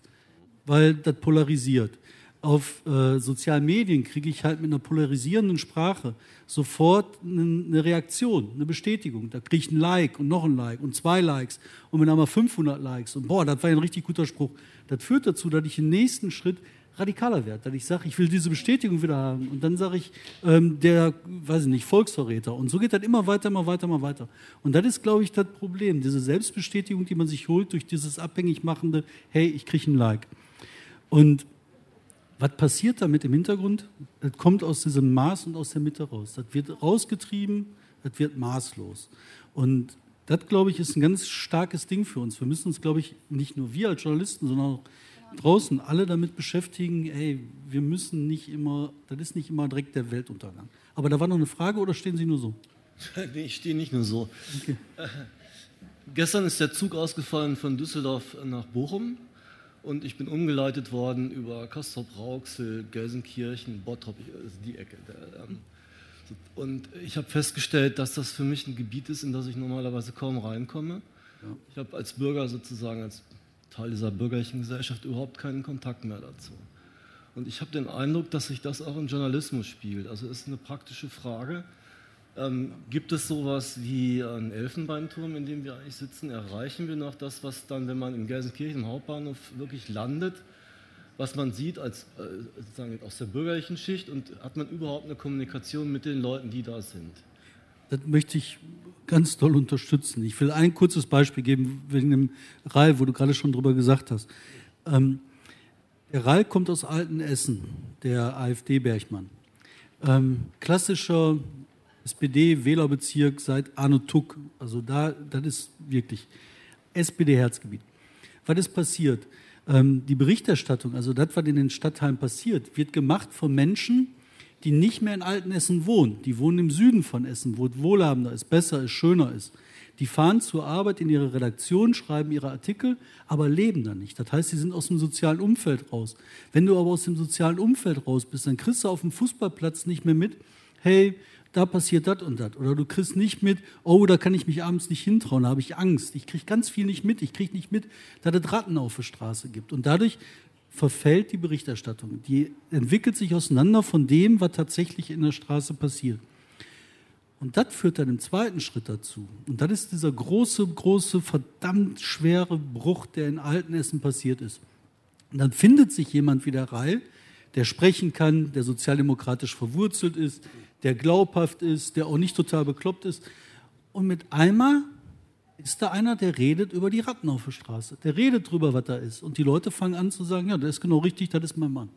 weil das polarisiert. Auf äh, sozialen Medien kriege ich halt mit einer polarisierenden Sprache sofort eine Reaktion, eine Bestätigung. Da kriege ich ein Like und noch ein Like und zwei Likes und mit einmal 500 Likes. Und boah, das war ein richtig guter Spruch. Das führt dazu, dass ich im nächsten Schritt radikaler werde, dass ich sage, ich will diese Bestätigung wieder haben. Und dann sage ich, ähm, der, weiß ich nicht, Volksverräter. Und so geht das immer weiter, immer weiter, immer weiter. Und das ist, glaube ich, das Problem, diese Selbstbestätigung, die man sich holt durch dieses abhängig machende, hey, ich kriege ein Like. Und was passiert damit im Hintergrund? Das kommt aus diesem Maß und aus der Mitte raus. Das wird rausgetrieben, das wird maßlos. Und das, glaube ich, ist ein ganz starkes Ding für uns. Wir müssen uns, glaube ich, nicht nur wir als Journalisten, sondern auch draußen alle damit beschäftigen, ey, wir müssen nicht immer, das ist nicht immer direkt der Weltuntergang. Aber da war noch eine Frage oder stehen Sie nur so? nee, ich stehe nicht nur so. Okay. Äh, gestern ist der Zug ausgefallen von Düsseldorf nach Bochum und ich bin umgeleitet worden über Castrop, Rauxel, Gelsenkirchen, Bottrop, also die Ecke. Ähm, und ich habe festgestellt, dass das für mich ein Gebiet ist, in das ich normalerweise kaum reinkomme. Ja. Ich habe als Bürger sozusagen, als Teil dieser bürgerlichen Gesellschaft überhaupt keinen Kontakt mehr dazu. Und ich habe den Eindruck, dass sich das auch im Journalismus spielt. Also es ist eine praktische Frage. Ähm, gibt es sowas wie einen Elfenbeinturm, in dem wir eigentlich sitzen? Erreichen wir noch das, was dann, wenn man in Gelsenkirchen im Hauptbahnhof wirklich landet, was man sieht als, äh, sozusagen aus der bürgerlichen Schicht und hat man überhaupt eine Kommunikation mit den Leuten, die da sind? Das möchte ich ganz doll unterstützen. Ich will ein kurzes Beispiel geben wegen dem Rall, wo du gerade schon drüber gesagt hast. Ähm, der Rall kommt aus Altenessen, der AfD-Bergmann. Ähm, klassischer SPD-Wählerbezirk seit Arno Tuck. Also da, das ist wirklich SPD-Herzgebiet. Was ist passiert? Ähm, die Berichterstattung, also das, was in den Stadtteilen passiert, wird gemacht von Menschen, die nicht mehr in Altenessen wohnen. Die wohnen im Süden von Essen, wo es wohlhabender ist, besser ist, schöner ist. Die fahren zur Arbeit in ihre Redaktion, schreiben ihre Artikel, aber leben da nicht. Das heißt, sie sind aus dem sozialen Umfeld raus. Wenn du aber aus dem sozialen Umfeld raus bist, dann kriegst du auf dem Fußballplatz nicht mehr mit, hey, da passiert das und das. Oder du kriegst nicht mit, oh, da kann ich mich abends nicht hintrauen, da habe ich Angst. Ich kriege ganz viel nicht mit. Ich kriege nicht mit, dass es Ratten auf der Straße gibt. Und dadurch verfällt die Berichterstattung. Die entwickelt sich auseinander von dem, was tatsächlich in der Straße passiert. Und das führt dann im zweiten Schritt dazu. Und das ist dieser große, große, verdammt schwere Bruch, der in Altenessen passiert ist. Und dann findet sich jemand wie der Reil, der sprechen kann, der sozialdemokratisch verwurzelt ist, der glaubhaft ist, der auch nicht total bekloppt ist. Und mit einmal ist da einer, der redet über die Ratten auf der Straße. Der redet drüber, was da ist. Und die Leute fangen an zu sagen, ja, das ist genau richtig, das ist mein Mann.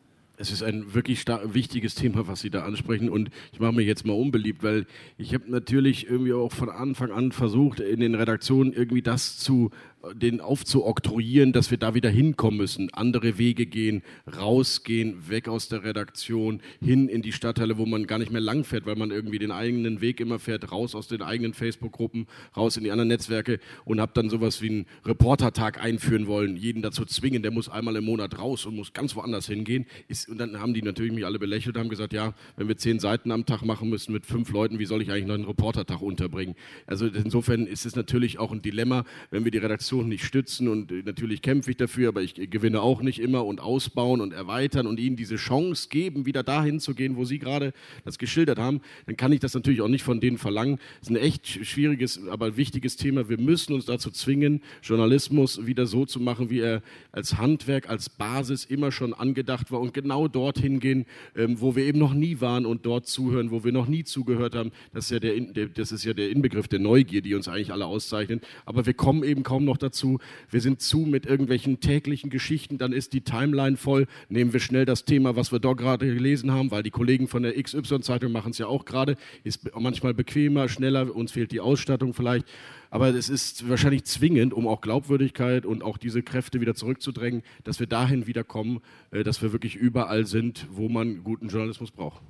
Es ist ein wirklich wichtiges Thema, was Sie da ansprechen. Und ich mache mir jetzt mal unbeliebt, weil ich habe natürlich irgendwie auch von Anfang an versucht, in den Redaktionen irgendwie das zu den aufzuoktroyieren, dass wir da wieder hinkommen müssen, andere Wege gehen, rausgehen, weg aus der Redaktion, hin in die Stadtteile, wo man gar nicht mehr lang fährt, weil man irgendwie den eigenen Weg immer fährt, raus aus den eigenen Facebook-Gruppen, raus in die anderen Netzwerke und habe dann sowas wie einen Reportertag einführen wollen, jeden dazu zwingen, der muss einmal im Monat raus und muss ganz woanders hingehen. Ist, und dann haben die natürlich mich alle belächelt, haben gesagt, ja, wenn wir zehn Seiten am Tag machen müssen mit fünf Leuten, wie soll ich eigentlich noch einen Reportertag unterbringen? Also insofern ist es natürlich auch ein Dilemma, wenn wir die Redaktion Aktion nicht stützen und äh, natürlich kämpfe ich dafür, aber ich gewinne auch nicht immer und ausbauen und erweitern und ihnen diese Chance geben, wieder dahin zu gehen, wo sie gerade das geschildert haben, dann kann ich das natürlich auch nicht von denen verlangen. Das ist ein echt schwieriges, aber wichtiges Thema. Wir müssen uns dazu zwingen, Journalismus wieder so zu machen, wie er als Handwerk, als Basis immer schon angedacht war und genau dorthin gehen, ähm, wo wir eben noch nie waren und dort zuhören, wo wir noch nie zugehört haben. Das ist ja der, das ist ja der Inbegriff der Neugier, die uns eigentlich alle auszeichnet. Aber wir kommen eben kaum noch dazu. Wir sind zu mit irgendwelchen täglichen Geschichten, dann ist die Timeline voll. Nehmen wir schnell das Thema, was wir dort gerade gelesen haben, weil die Kollegen von der XY-Zeitung machen es ja auch gerade. Ist manchmal bequemer, schneller, uns fehlt die Ausstattung vielleicht. Aber es ist wahrscheinlich zwingend, um auch Glaubwürdigkeit und auch diese Kräfte wieder zurückzudrängen, dass wir dahin wieder kommen, äh, dass wir wirklich überall sind, wo man guten Journalismus braucht.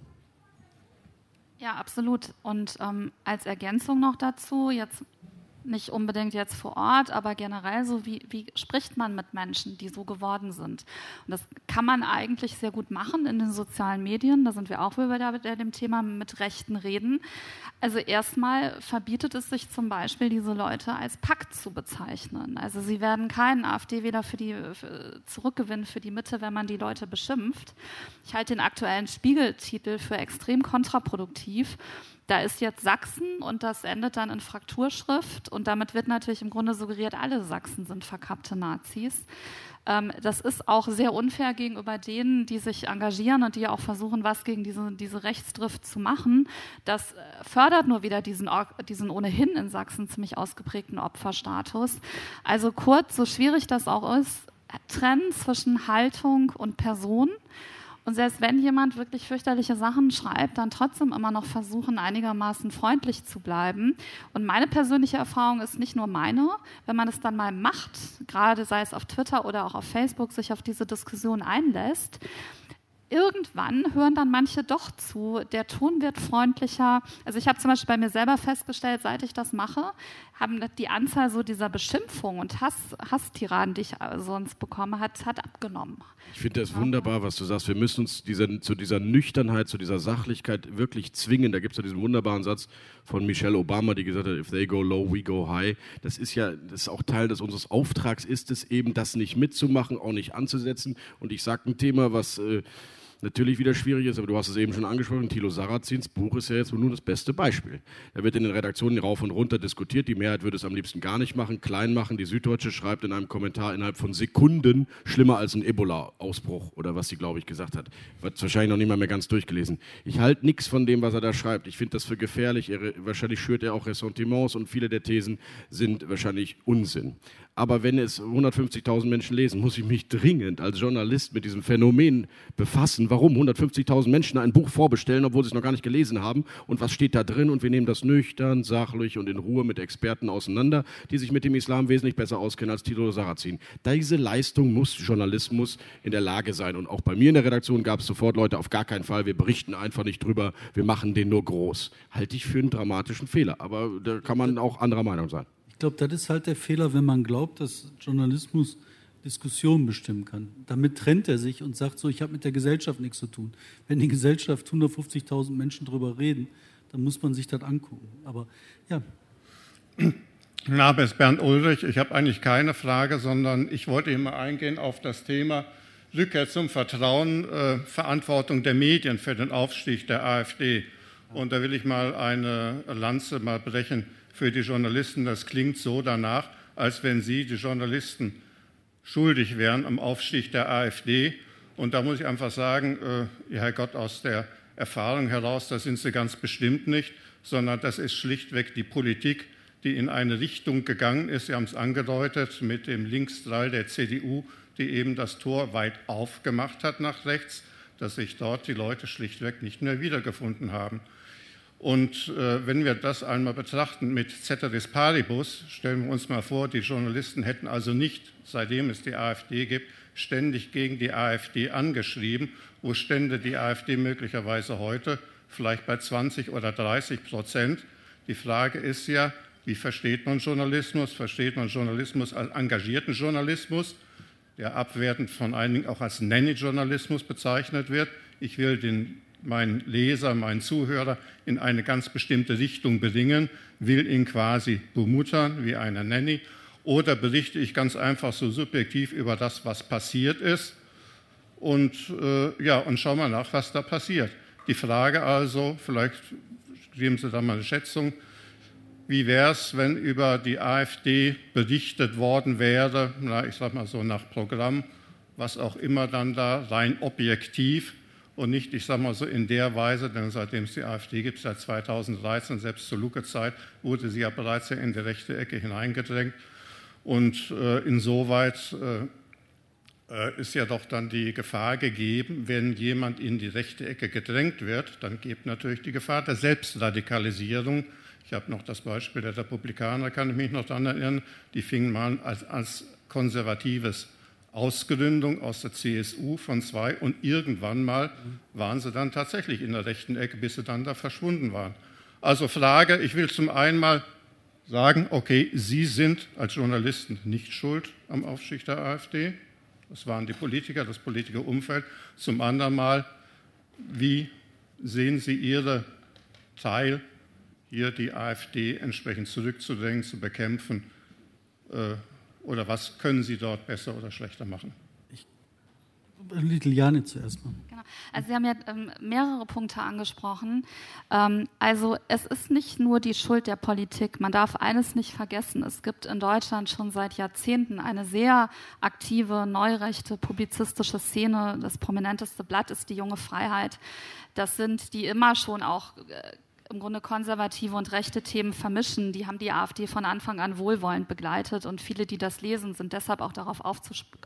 Ja, absolut. Und ähm, als Ergänzung noch dazu, jetzt nicht unbedingt jetzt vor Ort, aber generell so, wie, wie spricht man mit Menschen, die so geworden sind. Und das kann man eigentlich sehr gut machen in den sozialen Medien. Da sind wir auch wieder bei dem Thema mit Rechten reden. Also erstmal verbietet es sich zum Beispiel, diese Leute als Pakt zu bezeichnen. Also sie werden keinen AfD-Wähler für die für, zurückgewinnen für die Mitte, wenn man die Leute beschimpft. Ich halte den aktuellen Spiegeltitel für extrem kontraproduktiv da ist jetzt Sachsen und das endet dann in Frakturschrift und damit wird natürlich im Grunde suggeriert, alle Sachsen sind verkappte Nazis. Ähm, das ist auch sehr unfair gegenüber denen, die sich engagieren und die auch versuchen, was gegen diese, diese Rechtsdrift zu machen. Das äh, fördert nur wieder diesen, diesen ohnehin in Sachsen ziemlich ausgeprägten Opferstatus. Also kurz, so schwierig das auch ist, trennen zwischen Haltung und Person Und selbst wenn jemand wirklich fürchterliche Sachen schreibt, dann trotzdem immer noch versuchen, einigermaßen freundlich zu bleiben. Und meine persönliche Erfahrung ist nicht nur meine, wenn man es dann mal macht, gerade sei es auf Twitter oder auch auf Facebook, sich auf diese Diskussion einlässt, irgendwann hören dann manche doch zu, der Ton wird freundlicher. Also ich habe zum Beispiel bei mir selber festgestellt, seit ich das mache, haben die Anzahl so dieser Beschimpfungen und Hass, Hasstiraden, die ich sonst bekomme, hat, hat abgenommen. Ich finde das wunderbar, was du sagst. Wir müssen uns dieser, zu dieser Nüchternheit, zu dieser Sachlichkeit wirklich zwingen. Da gibt es ja diesen wunderbaren Satz von Michelle Obama, die gesagt hat, if they go low, we go high. Das ist ja, das ist auch Teil des unseres Auftrags, ist es eben, das nicht mitzumachen, auch nicht anzusetzen. Und ich sage ein Thema, was... Äh, natürlich wieder schwierig ist, aber du hast es eben schon angesprochen, Thilo Sarrazins Buch ist ja jetzt nur das beste Beispiel. Er wird in den Redaktionen rauf und runter diskutiert, die Mehrheit würde es am liebsten gar nicht machen, klein machen. Die Süddeutsche schreibt in einem Kommentar innerhalb von Sekunden schlimmer als ein Ebola-Ausbruch oder was sie, glaube ich, gesagt hat. Wird wahrscheinlich noch nicht mal mehr ganz durchgelesen. Ich halte nichts von dem, was er da schreibt. Ich finde das für gefährlich. Er, wahrscheinlich schürt er auch Ressentiments und viele der Thesen sind wahrscheinlich Unsinn. Aber wenn es 150.000 Menschen lesen, muss ich mich dringend als Journalist mit diesem Phänomen befassen. Warum 150.000 Menschen ein Buch vorbestellen, obwohl sie es noch gar nicht gelesen haben? Und was steht da drin? Und wir nehmen das nüchtern, sachlich und in Ruhe mit Experten auseinander, die sich mit dem Islam wesentlich besser auskennen als Tito Sarrazin. Diese Leistung muss Journalismus in der Lage sein. Und auch bei mir in der Redaktion gab es sofort Leute, auf gar keinen Fall, wir berichten einfach nicht drüber, wir machen den nur groß. Halte ich für einen dramatischen Fehler. Aber da kann man auch anderer Meinung sein. Ich glaube, das ist halt der Fehler, wenn man glaubt, dass Journalismus Diskussionen bestimmen kann. Damit trennt er sich und sagt so, ich habe mit der Gesellschaft nichts zu tun. Wenn die Gesellschaft 150.000 Menschen darüber reden, dann muss man sich das angucken. Aber ja. Mein Name ist Bernd Ulrich. Ich habe eigentlich keine Frage, sondern ich wollte immer eingehen auf das Thema Rückkehr zum Vertrauen, äh, Verantwortung der Medien für den Aufstieg der AfD. Und da will ich mal eine Lanze mal brechen für die Journalisten. Das klingt so danach, als wenn sie, die Journalisten, schuldig wären am Aufstieg der AfD. Und da muss ich einfach sagen, äh, Herr Gott, aus der Erfahrung heraus, das sind sie ganz bestimmt nicht, sondern das ist schlichtweg die Politik, die in eine Richtung gegangen ist. Sie haben es angedeutet mit dem Linksdrall der CDU, die eben das Tor weit aufgemacht hat nach rechts, dass sich dort die Leute schlichtweg nicht mehr wiedergefunden haben. Und äh, wenn wir das einmal betrachten mit Ceteris Paribus, stellen wir uns mal vor, die Journalisten hätten also nicht, seitdem es die AfD gibt, ständig gegen die AfD angeschrieben. Wo stände die AfD möglicherweise heute? Vielleicht bei 20 oder 30 Prozent. Die Frage ist ja, wie versteht man Journalismus? Versteht man Journalismus als engagierten Journalismus, der abwertend von einigen auch als Nanny-Journalismus bezeichnet wird? Ich will den meinen Leser, meinen Zuhörer in eine ganz bestimmte Richtung bedingen, will ihn quasi bemuttern wie eine Nanny oder berichte ich ganz einfach so subjektiv über das, was passiert ist und, äh, ja, und schau mal nach, was da passiert. Die Frage also, vielleicht geben Sie da mal eine Schätzung, wie wäre es, wenn über die AfD berichtet worden wäre, na, ich sage mal so nach Programm, was auch immer dann da rein objektiv und nicht, ich sage mal so, in der Weise, denn seitdem es die AfD gibt, seit 2013, selbst zur Lucke-Zeit, wurde sie ja bereits in die rechte Ecke hineingedrängt. Und äh, insoweit äh, äh, ist ja doch dann die Gefahr gegeben, wenn jemand in die rechte Ecke gedrängt wird, dann gibt natürlich die Gefahr der Selbstradikalisierung. Ich habe noch das Beispiel der Republikaner, kann ich mich noch daran erinnern, die fingen mal als, als konservatives Ausgründung aus der CSU von zwei und irgendwann mal waren sie dann tatsächlich in der rechten Ecke, bis sie dann da verschwunden waren. Also Frage, ich will zum einen mal sagen, okay, Sie sind als Journalisten nicht schuld am Aufstieg der AfD. Das waren die Politiker, das Politikerumfeld. Zum anderen mal, wie sehen Sie Ihre Teil, hier die AfD entsprechend zurückzudrängen, zu bekämpfen? Äh, oder was können Sie dort besser oder schlechter machen? Liliane zuerst mal. Genau. Also Sie haben ja ähm, mehrere Punkte angesprochen. Ähm, also es ist nicht nur die Schuld der Politik. Man darf eines nicht vergessen. Es gibt in Deutschland schon seit Jahrzehnten eine sehr aktive, neurechte, publizistische Szene. Das prominenteste Blatt ist die Junge Freiheit. Das sind die immer schon auch äh, im Grunde konservative und rechte Themen vermischen. Die haben die AfD von Anfang an wohlwollend begleitet und viele, die das lesen, sind deshalb auch darauf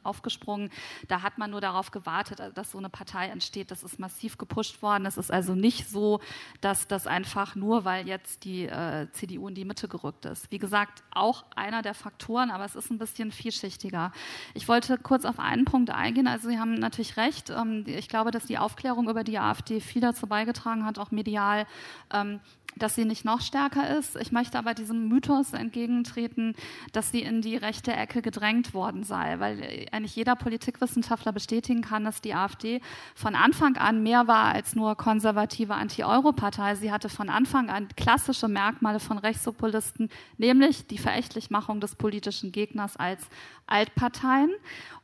aufgesprungen. Da hat man nur darauf gewartet, dass so eine Partei entsteht. Das ist massiv gepusht worden. Es ist also nicht so, dass das einfach nur, weil jetzt die äh, CDU in die Mitte gerückt ist. Wie gesagt, auch einer der Faktoren, aber es ist ein bisschen vielschichtiger. Ich wollte kurz auf einen Punkt eingehen. Also Sie haben natürlich recht. Ähm, ich glaube, dass die Aufklärung über die AfD viel dazu beigetragen hat, auch medial, ähm, dass sie nicht noch stärker ist. Ich möchte aber diesem Mythos entgegentreten, dass sie in die rechte Ecke gedrängt worden sei, weil eigentlich jeder Politikwissenschaftler bestätigen kann, dass die AfD von Anfang an mehr war als nur konservative Anti-Euro-Partei. Sie hatte von Anfang an klassische Merkmale von Rechtspopulisten, nämlich die Verächtlichmachung des politischen Gegners als Altparteien.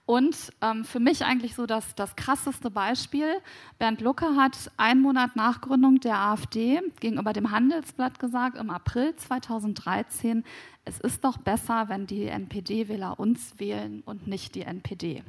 Und ähm, für mich eigentlich so das, das krasseste Beispiel. Bernd Lucke hat einen Monat nach Gründung der AfD gegenüber dem Handelsblatt gesagt, im April 2013, es ist doch besser, wenn die NPD-Wähler uns wählen und nicht die NPD.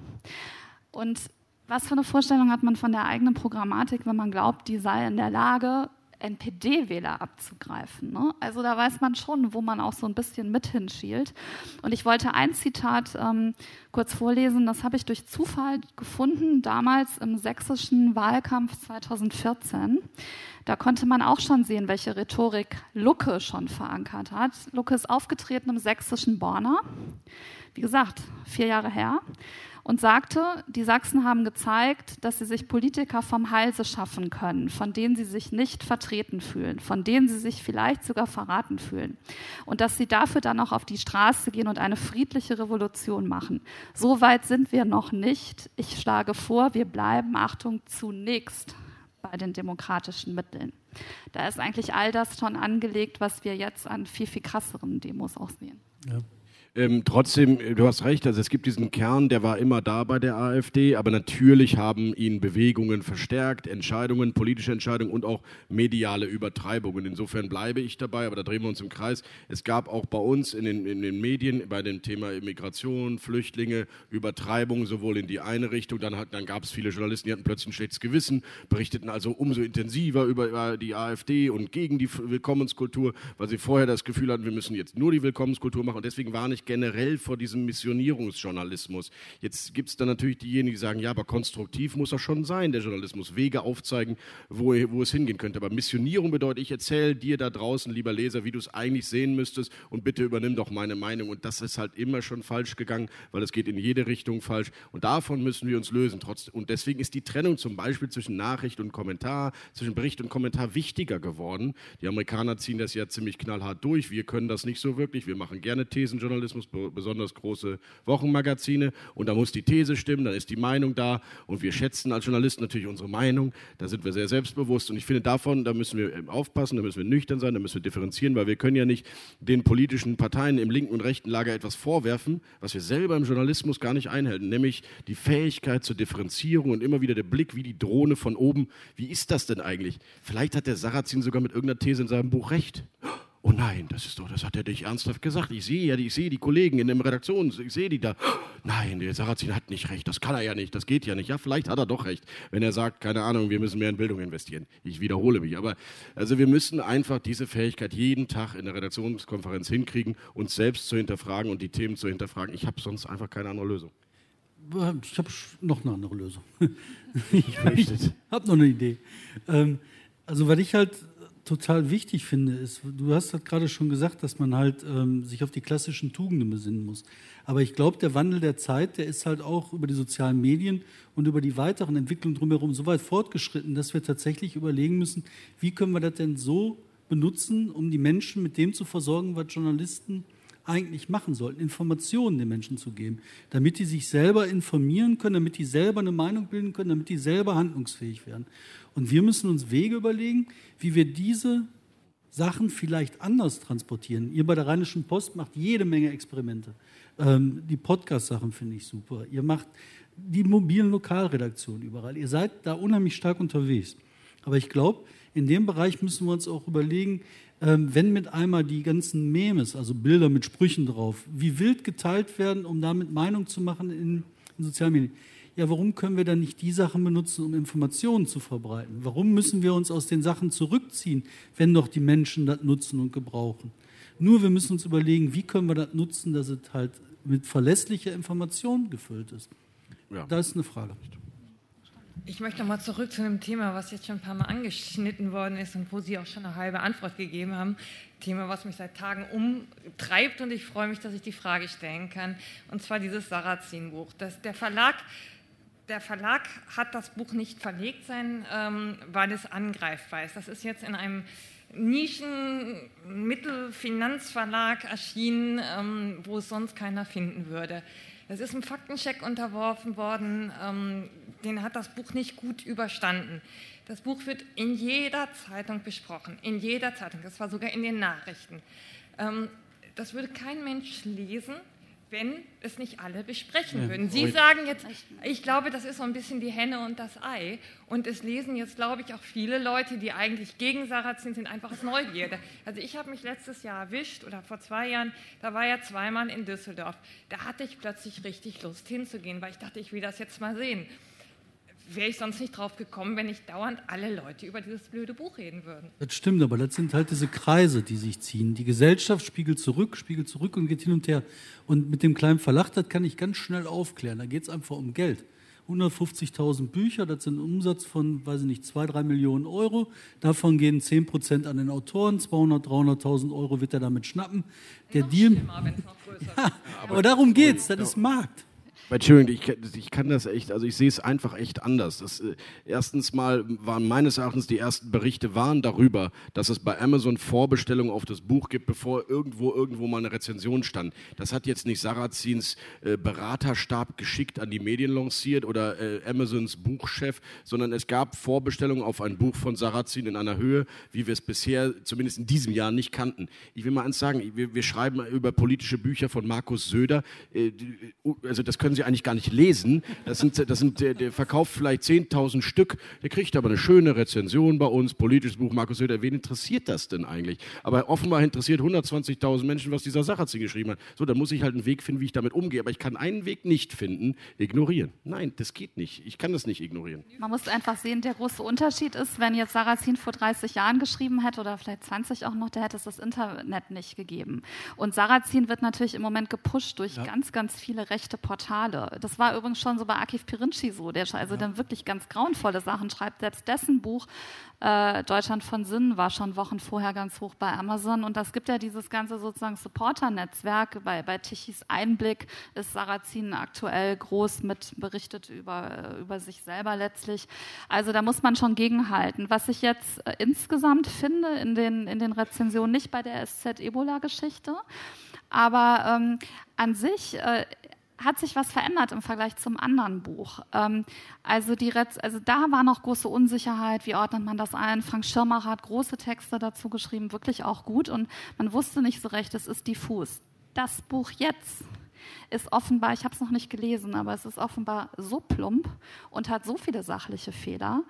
Und was für eine Vorstellung hat man von der eigenen Programmatik, wenn man glaubt, die sei in der Lage, NPD-Wähler abzugreifen. Ne? Also da weiß man schon, wo man auch so ein bisschen mit hinschielt. Und ich wollte ein Zitat ähm, kurz vorlesen, das habe ich durch Zufall gefunden, damals im sächsischen Wahlkampf 2014. Da konnte man auch schon sehen, welche Rhetorik Lucke schon verankert hat. Lucke ist aufgetreten im sächsischen Borna. Wie gesagt, vier Jahre her und sagte, die Sachsen haben gezeigt, dass sie sich Politiker vom Halse schaffen können, von denen sie sich nicht vertreten fühlen, von denen sie sich vielleicht sogar verraten fühlen. Und dass sie dafür dann auch auf die Straße gehen und eine friedliche Revolution machen. So weit sind wir noch nicht. Ich schlage vor, wir bleiben, Achtung, zunächst bei den demokratischen Mitteln. Da ist eigentlich all das schon angelegt, was wir jetzt an viel, viel krasseren Demos auch sehen. Ja. Ähm, trotzdem, äh, du hast recht, also es gibt diesen Kern, der war immer da bei der AfD, aber natürlich haben ihn Bewegungen verstärkt, Entscheidungen, politische Entscheidungen und auch mediale Übertreibungen. Insofern bleibe ich dabei, aber da drehen wir uns im Kreis. Es gab auch bei uns in den, in den Medien bei dem Thema Immigration, Flüchtlinge, Übertreibungen sowohl in die eine Richtung, dann, dann gab es viele Journalisten, die hatten plötzlich ein schlechtes Gewissen, berichteten also umso intensiver über, über die AfD und gegen die Willkommenskultur, weil sie vorher das Gefühl hatten, wir müssen jetzt nur die Willkommenskultur machen und deswegen war nicht ich generell vor diesem Missionierungsjournalismus. Jetzt gibt es dann natürlich diejenigen, die sagen, ja, aber konstruktiv muss er schon sein, der Journalismus, Wege aufzeigen, wo, wo es hingehen könnte. Aber Missionierung bedeutet, ich erzähle dir da draußen, lieber Leser, wie du es eigentlich sehen müsstest und bitte übernimm doch meine Meinung. Und das ist halt immer schon falsch gegangen, weil es geht in jede Richtung falsch. Und davon müssen wir uns lösen. Und deswegen ist die Trennung zum Beispiel zwischen Nachricht und Kommentar, zwischen Bericht und Kommentar wichtiger geworden. Die Amerikaner ziehen das ja ziemlich knallhart durch. Wir können das nicht so wirklich. Wir machen gerne Thesenjournalismus. Journalismus, besonders große Wochenmagazine. Und da muss die These stimmen, dann ist die Meinung da. Und wir schätzen als Journalisten natürlich unsere Meinung. Da sind wir sehr selbstbewusst. Und ich finde, davon, da müssen wir aufpassen, da müssen wir nüchtern sein, da müssen wir differenzieren, weil wir können ja nicht den politischen Parteien im linken und rechten Lager etwas vorwerfen, was wir selber im Journalismus gar nicht einhalten, nämlich die Fähigkeit zur Differenzierung und immer wieder der Blick wie die Drohne von oben. Wie ist das denn eigentlich? Vielleicht hat der Sarrazin sogar mit irgendeiner These in seinem Buch recht. Oh nein, das ist doch, das hat er nicht ernsthaft gesagt. Ich sehe ja, ich sehe die Kollegen in der Redaktion, ich sehe die da. Nein, der Sarrazin hat nicht recht, das kann er ja nicht, das geht ja nicht. Ja, vielleicht hat er doch recht, wenn er sagt, keine Ahnung, wir müssen mehr in Bildung investieren. Ich wiederhole mich, aber also wir müssen einfach diese Fähigkeit jeden Tag in der Redaktionskonferenz hinkriegen, uns selbst zu hinterfragen und die Themen zu hinterfragen. Ich habe sonst einfach keine andere Lösung. Ich habe noch eine andere Lösung. ich habe noch eine Idee. Ähm, also, weil ich halt total wichtig finde, ist, du hast halt gerade schon gesagt, dass man halt ähm, sich auf die klassischen Tugenden besinnen muss. Aber ich glaube, der Wandel der Zeit, der ist halt auch über die sozialen Medien und über die weiteren Entwicklungen drumherum so weit fortgeschritten, dass wir tatsächlich überlegen müssen, wie können wir das denn so benutzen, um die Menschen mit dem zu versorgen, was Journalisten eigentlich machen sollten, Informationen den Menschen zu geben, damit die sich selber informieren können, damit die selber eine Meinung bilden können, damit die selber handlungsfähig werden. Und wir müssen uns Wege überlegen, wie wir diese Sachen vielleicht anders transportieren. Ihr bei der Rheinischen Post macht jede Menge Experimente. Ähm, die Podcast-Sachen finde ich super. Ihr macht die mobilen Lokalredaktionen überall. Ihr seid da unheimlich stark unterwegs. Aber ich glaube, in dem Bereich müssen wir uns auch überlegen, wenn mit einmal die ganzen Memes, also Bilder mit Sprüchen drauf, wie wild geteilt werden, um damit Meinung zu machen in, in sozialen Medien. ja, warum können wir dann nicht die Sachen benutzen, um Informationen zu verbreiten? Warum müssen wir uns aus den Sachen zurückziehen, wenn doch die Menschen das nutzen und gebrauchen? Nur wir müssen uns überlegen, wie können wir das nutzen, dass es halt mit verlässlicher Information gefüllt ist. Ja. Da ist eine Frage. Ich möchte nochmal zurück zu einem Thema, was jetzt schon ein paar Mal angeschnitten worden ist und wo Sie auch schon eine halbe Antwort gegeben haben. Thema, was mich seit Tagen umtreibt und ich freue mich, dass ich die Frage stellen kann. Und zwar dieses Sarrazin-Buch. Der Verlag, der Verlag hat das Buch nicht verlegt sein, ähm, weil es angreifbar ist. Das ist jetzt in einem Nischen-Mittelfinanzverlag erschienen, ähm, wo es sonst keiner finden würde. Es ist ein Faktencheck unterworfen worden, ähm, den hat das Buch nicht gut überstanden. Das Buch wird in jeder Zeitung besprochen, in jeder Zeitung, das war sogar in den Nachrichten. Ähm, das würde kein Mensch lesen, wenn es nicht alle besprechen würden. Sie sagen jetzt, ich glaube, das ist so ein bisschen die Henne und das Ei. Und es lesen jetzt, glaube ich, auch viele Leute, die eigentlich gegen Sarrazin sind, einfach aus Neugierde. Also ich habe mich letztes Jahr erwischt oder vor zwei Jahren, da war er zweimal in Düsseldorf. Da hatte ich plötzlich richtig Lust hinzugehen, weil ich dachte, ich will das jetzt mal sehen wäre ich sonst nicht drauf gekommen, wenn nicht dauernd alle Leute über dieses blöde Buch reden würden. Das stimmt, aber das sind halt diese Kreise, die sich ziehen. Die Gesellschaft spiegelt zurück, spiegelt zurück und geht hin und her. Und mit dem kleinen Verlag, das kann ich ganz schnell aufklären. Da geht es einfach um Geld. 150.000 Bücher, das sind ein Umsatz von, weiß ich nicht, 2, 3 Millionen Euro. Davon gehen 10 Prozent an den Autoren, 200, 300.000 Euro wird er damit schnappen. Der noch Deal. Ja, aber darum geht es, das ist Markt. Entschuldigung, ich, ich, kann das echt, also ich sehe es einfach echt anders. Das, äh, erstens mal waren meines Erachtens die ersten Berichte waren darüber, dass es bei Amazon Vorbestellungen auf das Buch gibt, bevor irgendwo irgendwo mal eine Rezension stand. Das hat jetzt nicht Sarrazins äh, Beraterstab geschickt an die Medien lanciert oder äh, Amazons Buchchef, sondern es gab Vorbestellungen auf ein Buch von Sarrazin in einer Höhe, wie wir es bisher zumindest in diesem Jahr nicht kannten. Ich will mal eins sagen, wir, wir schreiben über politische Bücher von Markus Söder, äh, also das können Sie Sie eigentlich gar nicht lesen. Das sind, das sind, der, der verkauft vielleicht 10.000 Stück, der kriegt aber eine schöne Rezension bei uns, politisches Buch Markus Söder. Wen interessiert das denn eigentlich? Aber offenbar interessiert 120.000 Menschen, was dieser Sacherzin geschrieben hat. So, da muss ich halt einen Weg finden, wie ich damit umgehe. Aber ich kann einen Weg nicht finden, ignorieren. Nein, das geht nicht. Ich kann das nicht ignorieren. Man muss einfach sehen, der große Unterschied ist, wenn jetzt Sarrazin vor 30 Jahren geschrieben hätte oder vielleicht 20 auch noch, der hätte es das Internet nicht gegeben. Und Sarrazin wird natürlich im Moment gepusht durch ja. ganz, ganz viele rechte Portale. Skandale. Das war übrigens schon so bei Akif Pirinci so, der also ja. dann wirklich ganz grauenvolle Sachen schreibt. Selbst dessen Buch äh, Deutschland von Sinn war schon Wochen vorher ganz hoch bei Amazon. Und das gibt ja dieses ganze sozusagen Supporter-Netzwerk. Bei, bei Tichys Einblick ist Sarrazin aktuell groß mit berichtet über, über sich selber letztlich. Also da muss man schon gegenhalten. Was ich jetzt äh, insgesamt finde in den, in den Rezensionen, nicht bei der SZ-Ebola-Geschichte, aber ähm, an sich äh, hat sich was verändert im Vergleich zum anderen Buch. Ähm, also, die, also da war noch große Unsicherheit, wie ordnet man das ein? Frank Schirmacher hat große Texte dazu geschrieben, wirklich auch gut und man wusste nicht so recht, es ist diffus. Das Buch jetzt ist offenbar, ich habe es noch nicht gelesen, aber es ist offenbar so plump und hat so viele sachliche Fehler,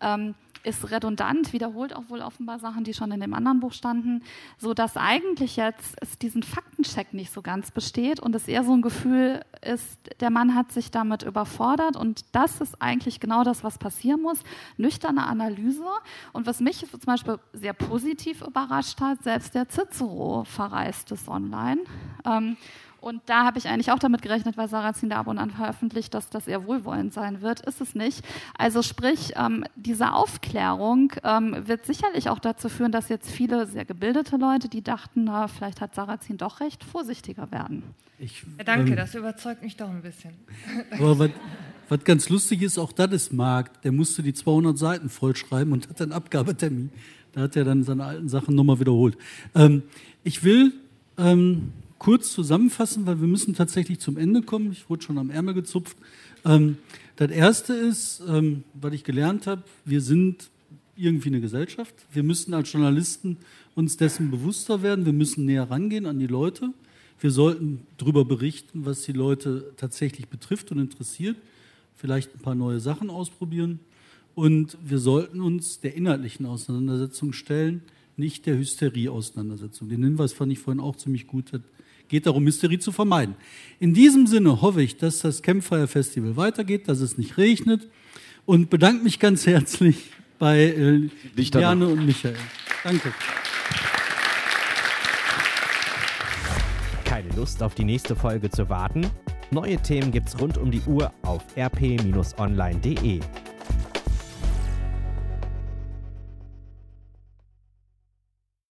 ähm, ist redundant, wiederholt auch wohl offenbar Sachen, die schon in dem anderen Buch standen, so dass eigentlich jetzt es diesen Faktencheck nicht so ganz besteht und es eher so ein Gefühl ist, der Mann hat sich damit überfordert und das ist eigentlich genau das, was passieren muss. Nüchterne Analyse und was mich zum Beispiel sehr positiv überrascht hat, selbst der Cicero verreist es online. Ähm, und da habe ich eigentlich auch damit gerechnet, weil Sarrazin da ab und an veröffentlicht, dass das eher wohlwollend sein wird. Ist es nicht. Also sprich, ähm, diese Aufklärung ähm, wird sicherlich auch dazu führen, dass jetzt viele sehr gebildete Leute, die dachten, na, vielleicht hat Sarrazin doch recht, vorsichtiger werden. Ich, ja, danke, ähm, das überzeugt mich doch ein bisschen. Aber was, was ganz lustig ist, auch das ist Markt. Der musste die 200 Seiten vollschreiben und hat einen Abgabetermin. Da hat er dann seine alten Sachen nochmal wiederholt. Ähm, ich will ähm, kurz zusammenfassen, weil wir müssen tatsächlich zum Ende kommen. Ich wurde schon am Ärmel gezupft. Ähm, das Erste ist, ähm, was ich gelernt habe, wir sind irgendwie eine Gesellschaft. Wir müssen als Journalisten uns dessen bewusster werden. Wir müssen näher rangehen an die Leute. Wir sollten darüber berichten, was die Leute tatsächlich betrifft und interessiert. Vielleicht ein paar neue Sachen ausprobieren. Und wir sollten uns der inhaltlichen Auseinandersetzung stellen, nicht der Hysterie-Auseinandersetzung. Den Hinweis fand ich vorhin auch ziemlich gut. Das geht darum, Hysterie zu vermeiden. In diesem Sinne hoffe ich, dass das Campfire Festival weitergeht, dass es nicht regnet und bedanke mich ganz herzlich bei äh, Diane und Michael. Danke. Keine Lust auf die nächste Folge zu warten? Neue Themen gibt's rund um die Uhr auf rp-online.de.